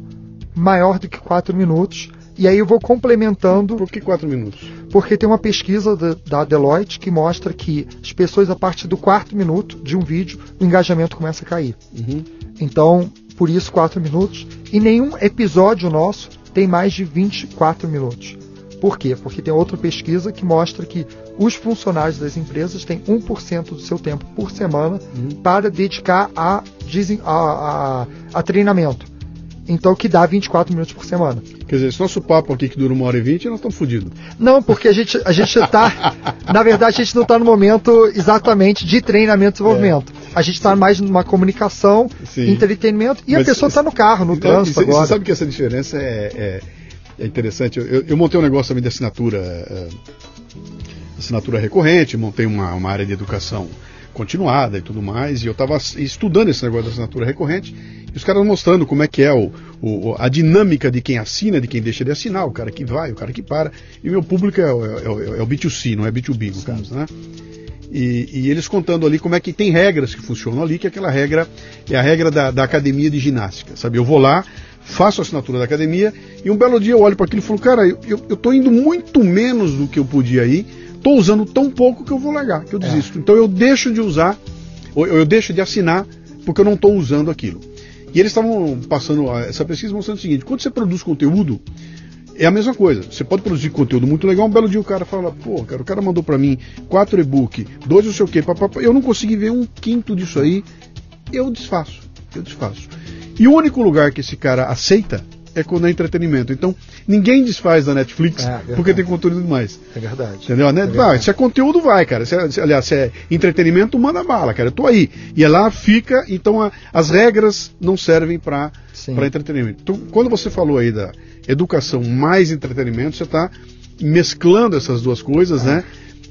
maior do que 4 minutos. E aí eu vou complementando. Por que 4 minutos? Porque tem uma pesquisa da, da, Deloitte que mostra que as pessoas, a partir do quarto minuto de um vídeo, o engajamento começa a cair. Uhum. Então, por isso 4 minutos. E nenhum episódio nosso tem mais de 24 minutos. Por quê? Porque tem outra pesquisa que mostra que os funcionários das empresas têm 1% do seu tempo por semana uhum. para dedicar a, a, a, a, treinamento. Então, que dá 24 minutos por semana. Quer dizer, esse nosso papo aqui que dura uma hora e vinte, nós estamos fodidos. Não, porque a gente a gente está, na verdade, a gente não está no momento exatamente de treinamento e desenvolvimento. É. A gente está mais numa comunicação, Sim. entretenimento, e Mas a pessoa está no carro, no trânsito agora. Você sabe que essa diferença é, é é interessante. Eu, eu, montei um negócio também de assinatura, é, assinatura recorrente, montei uma, uma área de educação continuada e tudo mais, e eu estava estudando esse negócio da assinatura recorrente, e os caras mostrando como é que é o, o, a dinâmica de quem assina, de quem deixa de assinar, o cara que vai, o cara que para, e o meu público é, é, é, é o B2C, não é B2B no Sim. caso, né? E, e, eles contando ali como é que tem regras que funcionam ali, que aquela regra é a regra da, da academia de ginástica, sabe? Eu vou lá, faço a assinatura da academia e um belo dia eu olho para aquilo e falo, cara, eu, eu tô indo muito menos do que eu podia ir, tô usando tão pouco que eu vou largar, que eu é. desisto. É. Então eu deixo de usar, ou eu deixo de assinar porque eu não estou usando aquilo. E eles estavam passando essa pesquisa mostrando o seguinte: quando você produz conteúdo, é a mesma coisa. Você pode produzir conteúdo muito legal. Um belo dia o cara fala: pô, cara, o cara mandou para mim quatro e-book, dois não sei o quê, papapá. eu não consegui ver um quinto disso aí. Eu desfaço. Eu desfaço. E o único lugar que esse cara aceita é quando é entretenimento. Então, ninguém desfaz da Netflix é, porque tem conteúdo demais. É verdade. Entendeu? É verdade. se é conteúdo, vai, cara. Se, é, se, aliás, se é entretenimento, manda bala, cara. Eu tô aí. E é lá fica, então a, as regras não servem para entretenimento. Então, quando você falou aí da educação mais entretenimento, você está mesclando essas duas coisas, é. né?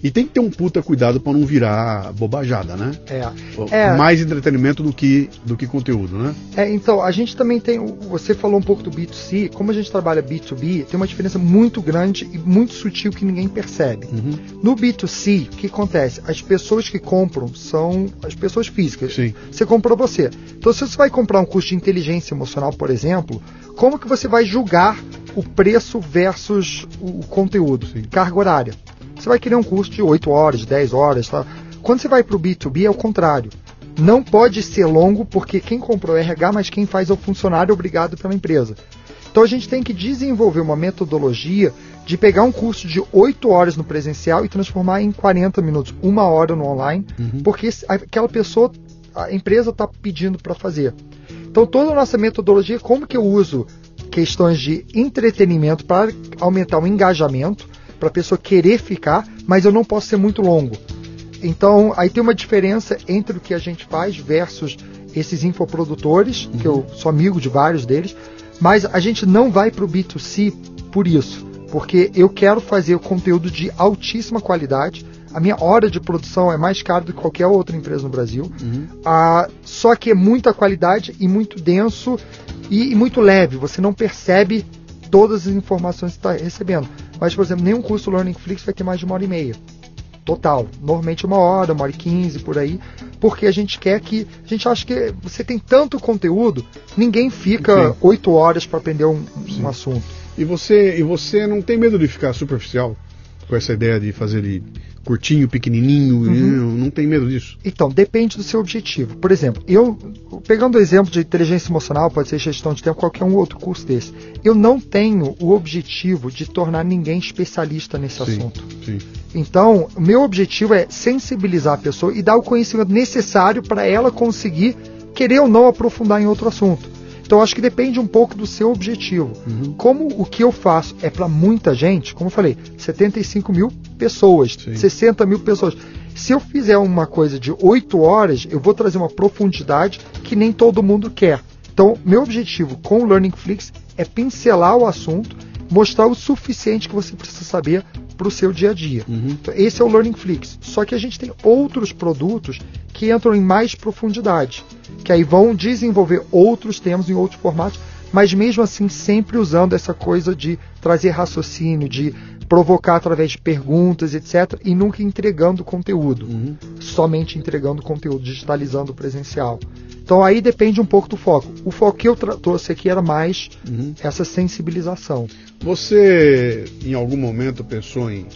E tem que ter um puta cuidado para não virar bobajada, né? É. é. Mais entretenimento do que, do que conteúdo, né? É, então, a gente também tem. Você falou um pouco do B2C, como a gente trabalha B2B, tem uma diferença muito grande e muito sutil que ninguém percebe. Uhum. No B2C, o que acontece? As pessoas que compram são as pessoas físicas. Sim. Você comprou você. Então, se você vai comprar um curso de inteligência emocional, por exemplo, como que você vai julgar o preço versus o conteúdo? Sim. Carga horária. Você vai querer um curso de 8 horas, 10 horas. Tá? Quando você vai para o B2B é o contrário. Não pode ser longo, porque quem comprou é RH, mas quem faz é o funcionário obrigado pela empresa. Então a gente tem que desenvolver uma metodologia de pegar um curso de 8 horas no presencial e transformar em 40 minutos, uma hora no online, uhum. porque aquela pessoa, a empresa está pedindo para fazer. Então toda a nossa metodologia, como que eu uso questões de entretenimento para aumentar o engajamento, para a pessoa querer ficar, mas eu não posso ser muito longo. Então aí tem uma diferença entre o que a gente faz versus esses infoprodutores, uhum. que eu sou amigo de vários deles, mas a gente não vai para o B2C por isso, porque eu quero fazer o conteúdo de altíssima qualidade. A minha hora de produção é mais cara do que qualquer outra empresa no Brasil. Uhum. Ah, só que é muita qualidade e muito denso e, e muito leve. Você não percebe todas as informações que está recebendo. Mas, por exemplo, nenhum curso Learning Flix vai ter mais de uma hora e meia total. Normalmente uma hora, uma hora e quinze por aí, porque a gente quer que. A gente acha que você tem tanto conteúdo, ninguém fica oito horas para aprender um, um, assunto. E você, e você não tem medo de ficar superficial com essa ideia de fazer ele curtinho, pequenininho, uhum. não tem medo disso? Então, depende do seu objetivo. Por exemplo, eu, pegando o exemplo de inteligência emocional, pode ser gestão de tempo, qualquer um outro curso desse, eu não tenho o objetivo de tornar ninguém especialista nesse sim, assunto. Sim. Então, meu objetivo é sensibilizar a pessoa e dar o conhecimento necessário para ela conseguir querer ou não aprofundar em outro assunto. Então acho que depende um pouco do seu objetivo. Uhum. Como o que eu faço é para muita gente, como eu falei, 75 mil pessoas, Sim. 60 mil pessoas. Se eu fizer uma coisa de 8 horas, eu vou trazer uma profundidade que nem todo mundo quer. Então, meu objetivo com o Learning Flix é pincelar o assunto, mostrar o suficiente que você precisa saber para o seu dia a dia. Uhum. Então, esse é o Learning Flix. Só que a gente tem outros produtos que entram em mais profundidade, que aí vão desenvolver outros temas em outros formatos, mas mesmo assim sempre usando essa coisa de trazer raciocínio, de provocar através de perguntas, etc., e nunca entregando conteúdo, uhum. somente entregando conteúdo, digitalizando o presencial. Então aí depende um pouco do foco. O foco que eu trouxe aqui era mais uhum. essa sensibilização. Você, em algum momento, pensou em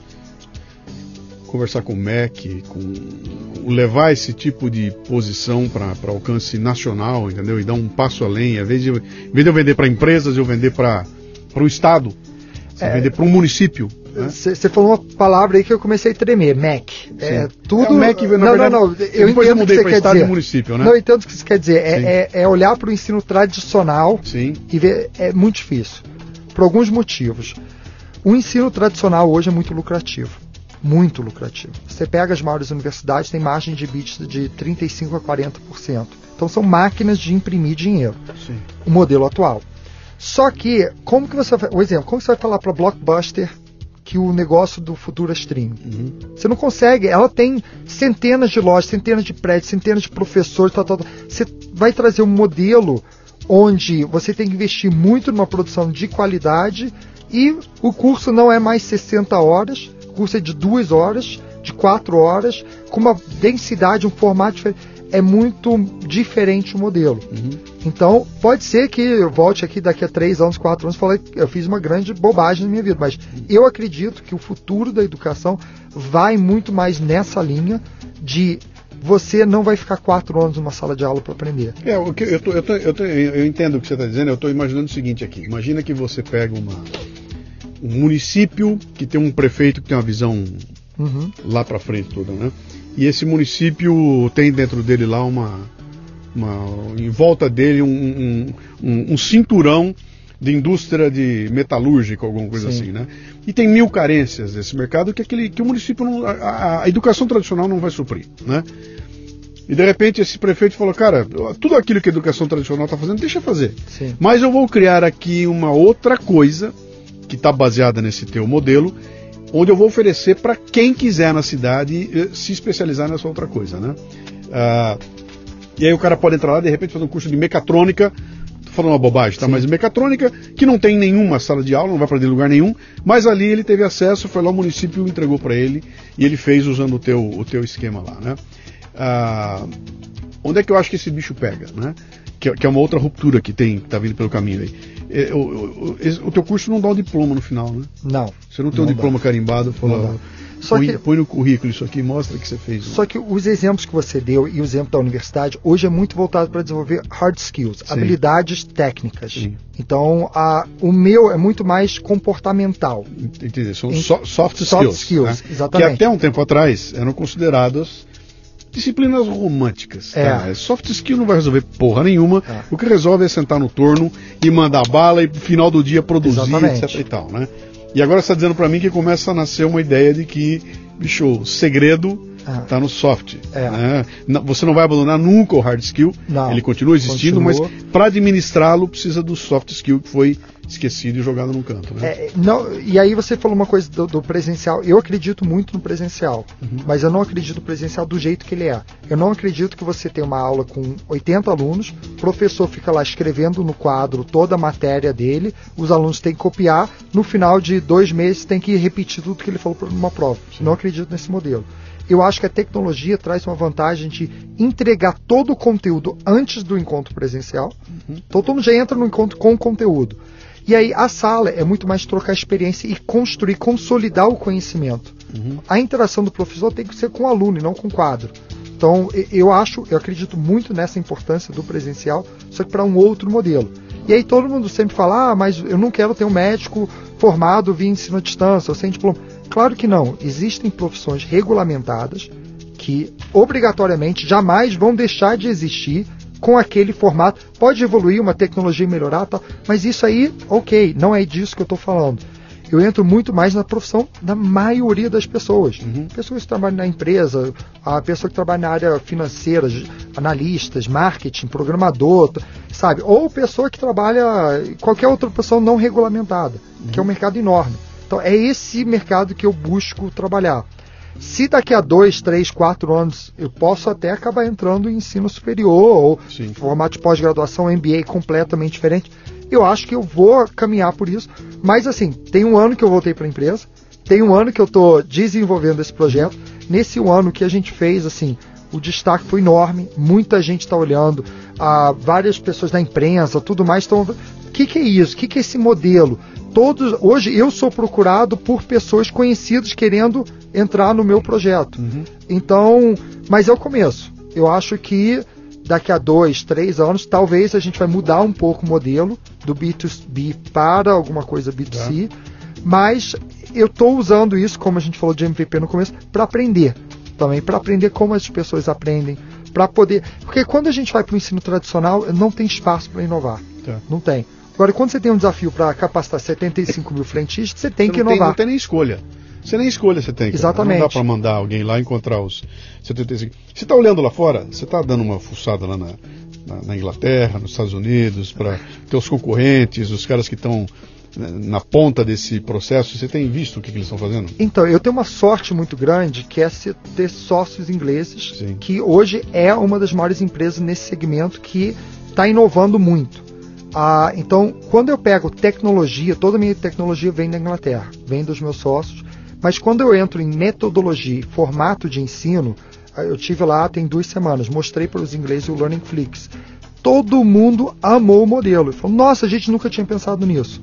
conversar com o MEC, com levar esse tipo de posição para alcance nacional, entendeu? E dar um passo além, em vez de, em vez de eu vender para empresas, eu vender para o Estado, é, vender para um município. Você né? falou uma palavra aí que eu comecei a tremer, MEC. É, tudo... É, MEC, não, verdade, não, não, eu depois eu mudei para Estado dizer. e município, né? Não, eu entendo o que você quer dizer. É, é, é, olhar para o ensino tradicional Sim. e ver, é muito difícil, por alguns motivos. O ensino tradicional hoje é muito lucrativo muito lucrativo. Você pega as maiores universidades, tem margem de EBITDA de 35% a 40%. Então são máquinas de imprimir dinheiro. Sim. O modelo atual. Só que, como que você vai. O exemplo, como você vai falar para Blockbuster que o negócio do futuro é streaming? Uhum. Você não consegue. Ela tem centenas de lojas, centenas de prédios, centenas de professores, tal, tal, tal. Você vai trazer um modelo onde você tem que investir muito numa produção de qualidade e o curso não é mais 60 horas, curso é de duas horas, de quatro horas, com uma densidade, um formato diferente. É muito diferente o modelo. Uhum. Então, pode ser que eu volte aqui daqui a três anos, quatro anos, e fale que eu fiz uma grande bobagem na minha vida, mas eu acredito que o futuro da educação vai muito mais nessa linha de você não vai ficar quatro anos numa sala de aula para aprender. É, o que eu, tô, eu, tô, eu, tô, eu entendo o que você está dizendo, eu estou imaginando o seguinte aqui. Imagina que você pega uma, um município que tem um prefeito que tem uma visão uhum. lá para frente toda, né? E esse município tem dentro dele lá uma, uma em volta dele um, um, um, cinturão de indústria de metalúrgica, alguma coisa Sim. assim, né? E tem mil carências desse mercado que aquele que o município não, a, a educação tradicional não vai suprir, né? E de repente esse prefeito falou, cara, tudo aquilo que a educação tradicional está fazendo, deixa fazer. Sim. Mas eu vou criar aqui uma outra coisa que está baseada nesse teu modelo, onde eu vou oferecer para quem quiser na cidade eh, se especializar nessa outra coisa, né? Ah, e aí o cara pode entrar lá de repente fazer um curso de mecatrônica, tô falando uma bobagem, tá? Sim. Mas mecatrônica que não tem nenhuma sala de aula, não vai para lugar nenhum, mas ali ele teve acesso, foi lá o município entregou para ele e ele fez usando o teu, o teu esquema lá, né? Ah, onde é que eu acho que esse bicho pega, né? Que, que é uma outra ruptura que tem, que tá vindo pelo caminho aí. É, o, o, o, teu curso não dá o diploma no final, né? Não. Você não tem um diploma dá. carimbado, fala, só põe, que, põe no currículo isso aqui, mostra que você fez. Só que os exemplos que você deu e o exemplo da universidade hoje é muito voltado para desenvolver hard skills, Sim. habilidades técnicas. Sim. Então, a, o meu é muito mais comportamental. Entendi. São so, soft, soft skills. skills né? exatamente. Que até um tempo atrás eram consideradas disciplinas românticas. É. Tá? Soft skill não vai resolver porra nenhuma. É. O que resolve é sentar no torno e mandar bala e no final do dia produzir, Exatamente. etc e tal, né? E agora está dizendo para mim que começa a nascer uma ideia de que, bicho, segredo. Está no soft. É. né? Não- Você não vai abandonar nunca o hard skill. Não. Ele continua existindo, Continua. mas para administrá-lo precisa do soft skill que foi esquecido e jogado num canto. Né? É, não, e aí você falou uma coisa do, do presencial. Eu acredito muito no presencial, mas eu não acredito no presencial do jeito que ele é. Eu não acredito que você tem uma aula com 80 alunos, o professor fica lá escrevendo no quadro toda a matéria dele, os alunos têm que copiar, no final de dois meses tem que repetir tudo que ele falou numa prova. Não acredito nesse modelo. Eu acho que a tecnologia traz uma vantagem de entregar todo o conteúdo antes do encontro presencial. Então todo mundo já entra no encontro com o conteúdo. E aí a sala é muito mais trocar experiência e construir, consolidar o conhecimento. A interação do professor tem que ser com o aluno e não com o quadro. Então eu acho, eu acredito muito nessa importância do presencial, só que para um outro modelo. E aí todo mundo sempre fala, ah, mas eu não quero ter um médico formado via ensino à distância, ou sem diploma. Claro que não. Existem profissões regulamentadas que obrigatoriamente jamais vão deixar de existir com aquele formato. Pode evoluir uma tecnologia e melhorar, tal, mas isso aí, ok, não é disso que eu estou falando. Eu entro muito mais na profissão da maioria das pessoas. Pessoas que trabalham na empresa, a pessoa que trabalha na área financeira, analistas, marketing, programador, sabe? Ou pessoa que trabalha qualquer outra profissão não regulamentada, que é um mercado enorme. Então é esse mercado que eu busco trabalhar. Se daqui a dois, três, quatro anos eu posso até acabar entrando em ensino superior ou Sim. formato de pós-graduação, MBA completamente diferente, eu acho que eu vou caminhar por isso. Mas assim, tem um ano que eu voltei para a empresa, tem um ano que eu estou desenvolvendo esse projeto. Nesse um ano que a gente fez, assim, o destaque foi enorme, muita gente está olhando, ah, várias pessoas da imprensa, tudo mais estão. O que, que é isso? O que, que é esse modelo? Todos, hoje eu sou procurado por pessoas conhecidas querendo entrar no meu projeto. Então, mas é o começo. Eu acho que daqui a dois, três anos, talvez a gente vai mudar um pouco o modelo do B2B para alguma coisa B2C, mas eu estou usando isso, como a gente falou de MVP no começo, para aprender também, para aprender como as pessoas aprendem, para poder. Porque quando a gente vai para o ensino tradicional, não tem espaço para inovar. Tá. Não tem. Agora, quando você tem um desafio para capacitar 75 mil frentistas, você tem Você que não, tem, inovar. não tem nem escolha. Você nem escolha você tem. cara. Exatamente. Não dá para mandar alguém lá encontrar os 75. Você está olhando lá fora? Você está dando uma fuçada lá na, na, na Inglaterra, nos Estados Unidos, para teus concorrentes, os caras que estão né, na ponta desse processo. Você tem visto o que, que eles estão fazendo? Então, eu tenho uma sorte muito grande que é ter sócios ingleses, Sim. que hoje é uma das maiores empresas nesse segmento que está inovando muito. Ah, então, quando eu pego tecnologia, toda a minha tecnologia vem da Inglaterra, vem dos meus sócios, mas quando eu entro em metodologia formato de ensino, ah, eu tive lá tem duas semanas, mostrei para os ingleses o Learning Flix. Todo mundo amou o modelo. Falou, nossa, a gente nunca tinha pensado nisso.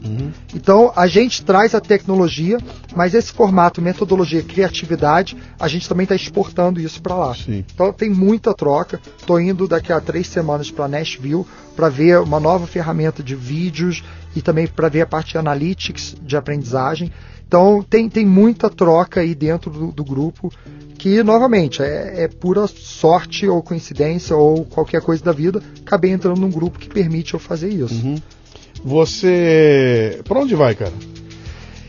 Então, a gente traz a tecnologia, mas esse formato, metodologia, criatividade, a gente também está exportando isso para lá. Sim. Então, tem muita troca. Estou indo daqui a três semanas para Nashville para ver uma nova ferramenta de vídeos e também para ver a parte de analytics de aprendizagem. Então, tem, tem muita troca aí dentro do, do grupo que, novamente, é, é pura sorte ou coincidência ou qualquer coisa da vida, acabei entrando num grupo que permite eu fazer isso. Uhum. Você. Pra onde vai, cara?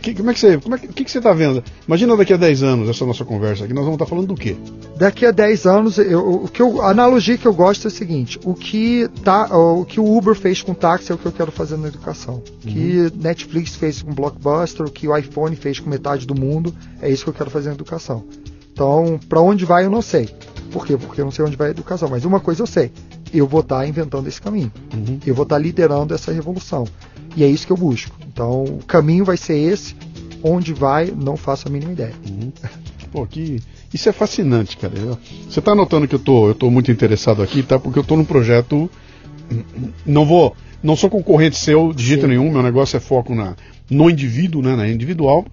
Que- como é que você. Como é que, o que, que você tá vendo? Imagina daqui a 10 anos essa nossa conversa aqui, nós vamos estar falando do quê? Daqui a 10 anos, eu, o que eu, a analogia que eu gosto é o seguinte: o que, tá, o que o Uber fez com o táxi é o que eu quero fazer na educação. O que Netflix fez com Blockbuster, o que o iPhone fez com metade do mundo, é isso que eu quero fazer na educação. Então, para onde vai eu não sei. Por quê? Porque eu não sei onde vai a educação. Mas uma coisa eu sei: eu vou estar inventando esse caminho. Eu vou estar liderando essa revolução. E é isso que eu busco. Então, o caminho vai ser esse. Onde vai, não faço a mínima ideia. Pô, que. Isso é fascinante, cara. Você tá notando que eu tô, eu tô muito interessado aqui, tá? Porque eu tô num projeto. Não vou. Não sou concorrente seu de jeito Sim. nenhum, meu negócio é foco na, no indivíduo, né? Na individual.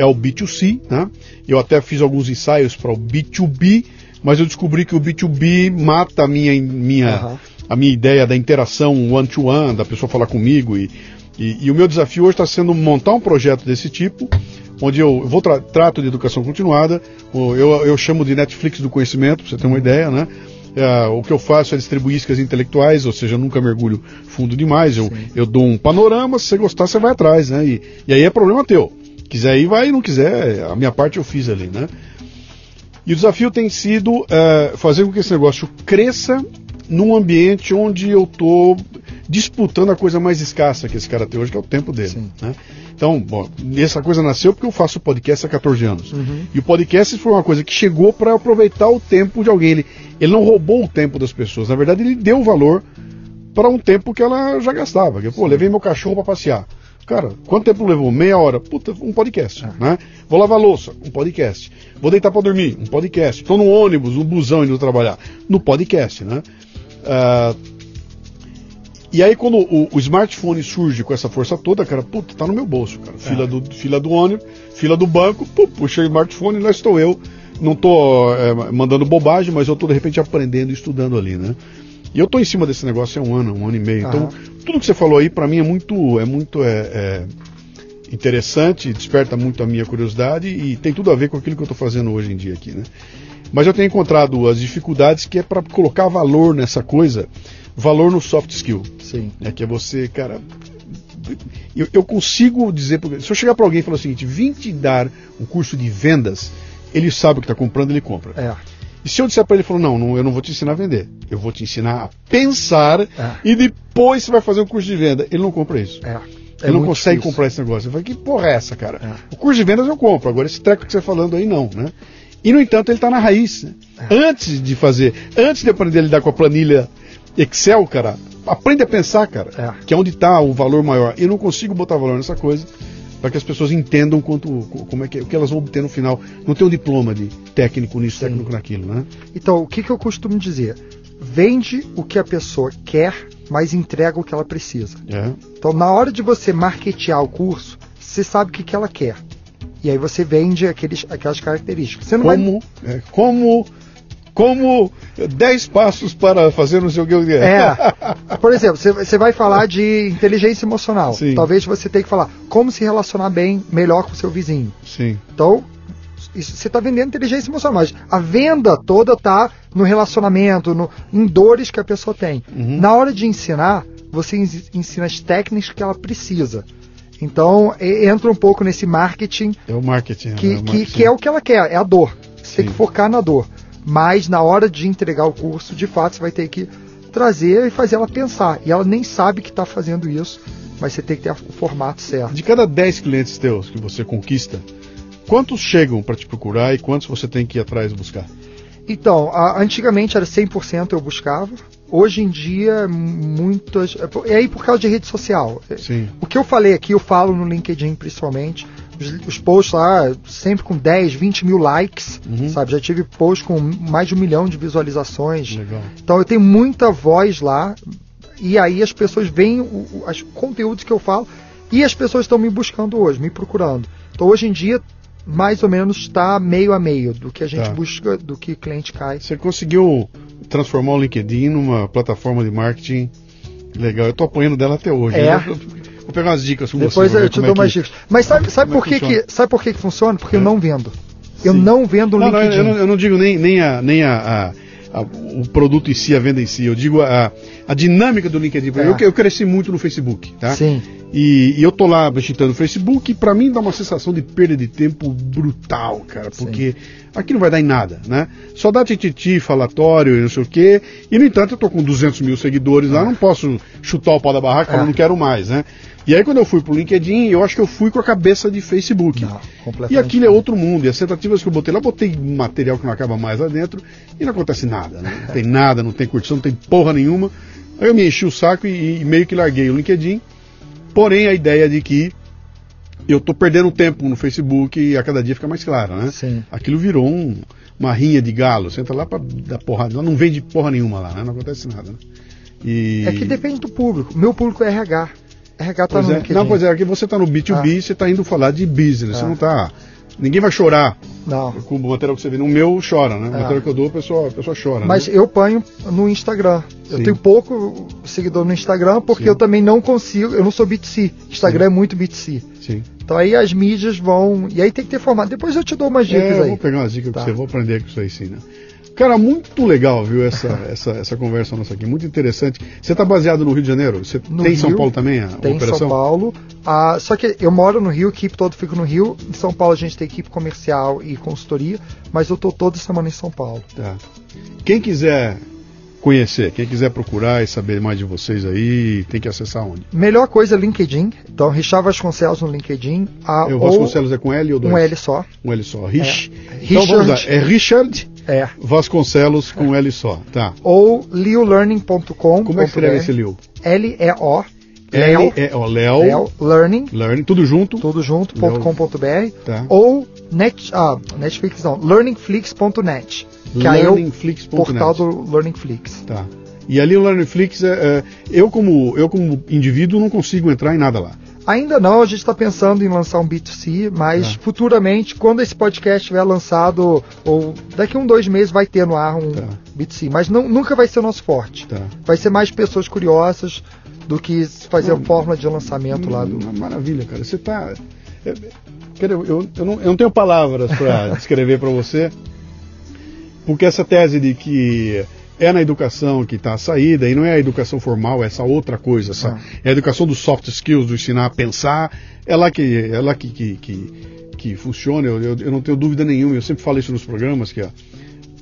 É o B2C, né? Eu até fiz alguns ensaios para o B2B, mas eu descobri que o B2B mata a minha, minha, Aham. a minha ideia da interação one-to-one, da pessoa falar comigo e, E, e o meu desafio hoje está sendo montar um projeto desse tipo, onde eu, vou tra trato de educação continuada, eu, eu chamo de Netflix do conhecimento, para você ter uma ideia, né? É, o que eu faço é distribuir iscas intelectuais, ou seja, eu nunca mergulho fundo demais. Eu, eu dou um panorama, se você gostar, você vai atrás, né? E, e aí é problema teu. Quiser ir, vai, não quiser, a minha parte eu fiz ali, né? E o desafio tem sido é, fazer com que esse negócio cresça num ambiente onde eu estou disputando a coisa mais escassa que esse cara tem hoje, que é o tempo dele. Né? Então, bom, essa coisa nasceu porque eu faço podcast há 14 anos. Uhum. E o podcast foi uma coisa que chegou para aproveitar o tempo de alguém. Ele, ele não roubou o tempo das pessoas. Na verdade, ele deu valor para um tempo que ela já gastava. Pô, levei meu cachorro para passear. Cara, quanto tempo levou? Meia hora. Puta, um podcast, é. né? Vou lavar louça, um podcast. Vou deitar para dormir, um podcast. Estou no ônibus, no busão indo trabalhar, no podcast, né? Uh, e aí quando o, o, smartphone surge com essa força toda, cara, puta, tá no meu bolso, cara. Fila, é. do, fila do ônibus, fila do banco, pum, puxei o smartphone lá estou eu. Não tô é, mandando bobagem, mas eu tô de repente aprendendo e estudando ali, né? E eu tô em cima desse negócio há um ano, um ano e meio. Então, tudo que você falou aí, para mim, é muito, é muito é, é interessante, desperta muito a minha curiosidade e tem tudo a ver com aquilo que eu estou fazendo hoje em dia aqui, né? Mas eu tenho encontrado as dificuldades que é para colocar valor nessa coisa, valor no soft skill. Sim. É que é você, cara. Eu, eu consigo dizer, se eu chegar para alguém e falar o seguinte, vim te dar um curso de vendas, ele sabe o que está comprando, ele compra. É. E se eu disser para ele, falou, não, não, eu não vou te ensinar a vender, eu vou te ensinar a pensar é. e depois você vai fazer um curso de venda. Ele não compra isso. É. É ele não consegue difícil. comprar esse negócio. Eu falei, que porra é essa, cara? É. O curso de vendas eu compro, agora esse treco que você está falando aí não, né? E, no entanto, ele está na raiz. Né? É. Antes de fazer, antes de aprender a lidar com a planilha Excel, cara, aprende a pensar, cara, é. que é onde está o valor maior. Eu não consigo botar valor nessa coisa para que as pessoas entendam quanto, como é que, o que elas vão obter no final. Não tem um diploma de técnico nisso, Sim. técnico naquilo, né? Então, o que, que eu costumo dizer? Vende o que a pessoa quer, mas entrega o que ela precisa. É. Então, na hora de você marketear o curso, você sabe o que, que ela quer. E aí você vende aqueles, aquelas características. Você não como, vai... é, como como 10 passos para fazer no seu que. É. Por exemplo, você vai falar de inteligência emocional. Sim. Talvez você tenha que falar como se relacionar bem, melhor com o seu vizinho. Sim. Então, você está vendendo inteligência emocional, mas a venda toda está no relacionamento, no, em dores que a pessoa tem. Uhum. Na hora de ensinar, você ensina as técnicas que ela precisa. Então, entra um pouco nesse marketing. É o marketing. Que, é, o marketing. Que, que, é o que ela quer, é a dor. Você tem que focar na dor. Mas na hora de entregar o curso, de fato, você vai ter que trazer e fazer ela pensar. E ela nem sabe que está fazendo isso, mas você tem que ter o formato certo. De cada 10 clientes teus que você conquista, quantos chegam para te procurar e quantos você tem que ir atrás buscar? Então, a, antigamente era 100% eu buscava. Hoje em dia, muitas. É aí por causa de rede social. Sim. O que eu falei aqui, eu falo no LinkedIn principalmente os, os posts lá sempre com 10, 20 mil likes, uhum. sabe? Já tive posts com mais de um milhão de visualizações. Legal. Então eu tenho muita voz lá e aí as pessoas veem os conteúdos que eu falo e as pessoas estão me buscando hoje, me procurando. Então hoje em dia mais ou menos está meio a meio do que a gente tá. busca, do que cliente cai. Você conseguiu transformar o LinkedIn numa plataforma de marketing legal. Eu estou apoiando dela até hoje. É. Né? Vou pegar umas dicas com Depois você, eu te dou é umas dicas. Mas sabe, sabe, por, que que, sabe por que, que funciona? Porque é. eu não vendo. Eu Sim. não vendo não, LinkedIn. Não, eu, não, eu não digo nem, nem, a, nem a, a, o produto em si, a venda em si. Eu digo a, a dinâmica do LinkedIn. É. Eu, eu cresci muito no Facebook, tá? Sim. E, e eu tô lá visitando o Facebook e para mim dá uma sensação de perda de tempo brutal, cara. Porque Sim. aqui não vai dar em nada, né? Só dá tititi, falatório e não sei o quê. E no entanto eu tô com 200 mil seguidores lá, não posso chutar o pau da barraca falando é. não quero mais, né? E aí quando eu fui pro LinkedIn, eu acho que eu fui com a cabeça de Facebook. Não, e aquilo é outro mundo. E as tentativas que eu botei lá, botei material que não acaba mais lá dentro e não acontece nada. Né? Não tem nada, não tem curtição, não tem porra nenhuma. Aí eu me enchi o saco e, e meio que larguei o LinkedIn. Porém, a ideia de que eu estou perdendo tempo no Facebook e a cada dia fica mais claro, né? Sim. Aquilo virou um, uma rinha de galo. Você entra lá para dar porrada. Lá não vende porra nenhuma lá, né? Não acontece nada. Né? E... É que depende do público. Meu público é RH. RH tá pois no é. Não, pois é, aqui você está no B2B, é. você está indo falar de business, você é. não está ninguém vai chorar Não. com o material que você vê. No meu chora, né? O É. material que eu dou, a pessoa, a pessoa chora. Mas né? eu ponho no Instagram. Eu Sim. tenho pouco seguidor no Instagram porque Sim. eu também não consigo, eu não sou B2C. Instagram é muito B2C. Sim. Então aí as mídias vão. E aí tem que ter formato. Depois eu te dou umas dicas É, eu aí. vou pegar umas dicas Tá. com você, vou aprender com isso aí sim, né? Cara, muito legal, viu, essa, essa, essa conversa nossa aqui, muito interessante. Você está baseado no Rio de Janeiro? Você No tem em São Rio, Paulo também a Tem em operação? São Paulo. Ah, só que eu moro no Rio, a equipe todo fica no Rio. Em São Paulo a gente tem equipe comercial e consultoria, mas eu tô toda semana em São Paulo. Tá. Quem quiser conhecer, quem quiser procurar e saber mais de vocês aí, tem que acessar onde? Melhor coisa é LinkedIn. Então, Richard Vasconcelos no LinkedIn. Ah, Eu Vasconcelos é com L ou dois? um L só. Um L só. Rich. É. Então vamos lá. Richard. É Richard É. Vasconcelos com L só. Tá. Ou leolearning.com. Como é que escreve esse Leo? L-E-O. L Leo. é ó, Léo. Leo Learning. Learning, tudo junto. Tudo junto, Leo. .com.br. Tá. Ou net, ah, Netflix não, learningflix.net. Que aí é o Learningflix.net. portal do Learningflix. Tá. E ali o Learningflix, é, é, eu, como, eu como indivíduo não consigo entrar em nada lá. Ainda não, a gente está pensando em lançar um B2C, mas Tá. futuramente, quando esse podcast estiver lançado, ou daqui a um, dois meses vai ter no ar um Tá. B2C, mas não, nunca vai ser o nosso forte. Tá. Vai ser mais pessoas curiosas do que fazer Não. a fórmula de lançamento lá do. Uma maravilha, cara. Você tá. é, eu, eu, eu não, eu não tenho palavras para descrever para você, porque essa tese de que é na educação que está a saída, e não é a educação formal, é essa outra coisa, essa, é a educação dos soft skills, do ensinar a pensar, é lá que, é lá que, que, que, que funciona, eu, eu, eu não tenho dúvida nenhuma, eu sempre falo isso nos programas, que ó,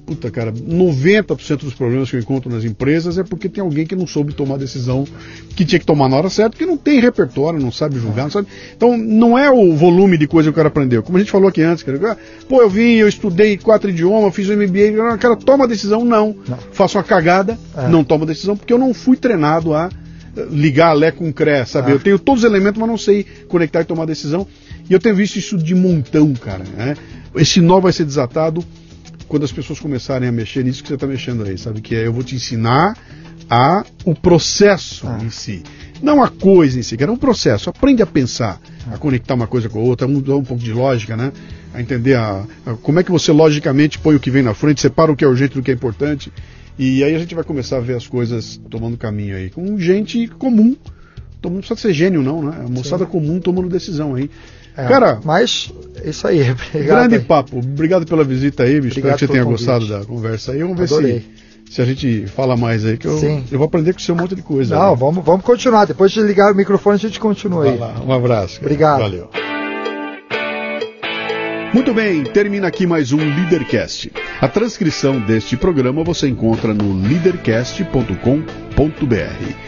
Puta, cara, 90% dos problemas que eu encontro nas empresas é porque tem alguém que não soube tomar a decisão que tinha que tomar na hora certa, porque não tem repertório, não sabe julgar, não sabe. Então, não é o volume de coisa que o cara aprendeu. Como a gente falou aqui antes, cara. ah, Pô, eu vim, eu estudei quatro idiomas, fiz o MBA, ah, cara, toma a decisão, não. Não. Faço uma cagada, É. não toma a decisão, porque eu não fui treinado a eh, ligar Lé com Cré, sabe? É. Eu tenho todos os elementos, mas não sei conectar e tomar decisão. E eu tenho visto isso de montão, cara. Né? Esse nó vai ser desatado quando as pessoas começarem a mexer nisso que você está mexendo aí, sabe? Que é eu vou te ensinar a o processo Ah. em si. Não a coisa em si, que era um processo. Aprende a pensar, a conectar uma coisa com a outra, mudar um pouco de lógica, né? A entender a, a- como é que você logicamente põe o que vem na frente, separa o que é urgente do que é importante. E aí a gente vai começar a ver as coisas tomando caminho aí. Com gente comum. Todo mundo não precisa ser gênio, não, né? A moçada comum tomando decisão aí. É, Cara, mas é isso aí. Obrigado. Grande aí. papo. Obrigado pela visita aí, bicho. Espero que você tenha convite. gostado da conversa aí. Vamos ver Adorei. se, se a gente fala mais aí, que eu, Sim. eu vou aprender com você um monte de coisa. Não, né? vamos, vamos continuar. Depois de ligar o microfone, a gente continua Vai aí. lá. Um abraço. cara. Obrigado. Valeu. Muito bem, termina aqui mais um Leadercast. A transcrição deste programa você encontra no leadercast.com.br.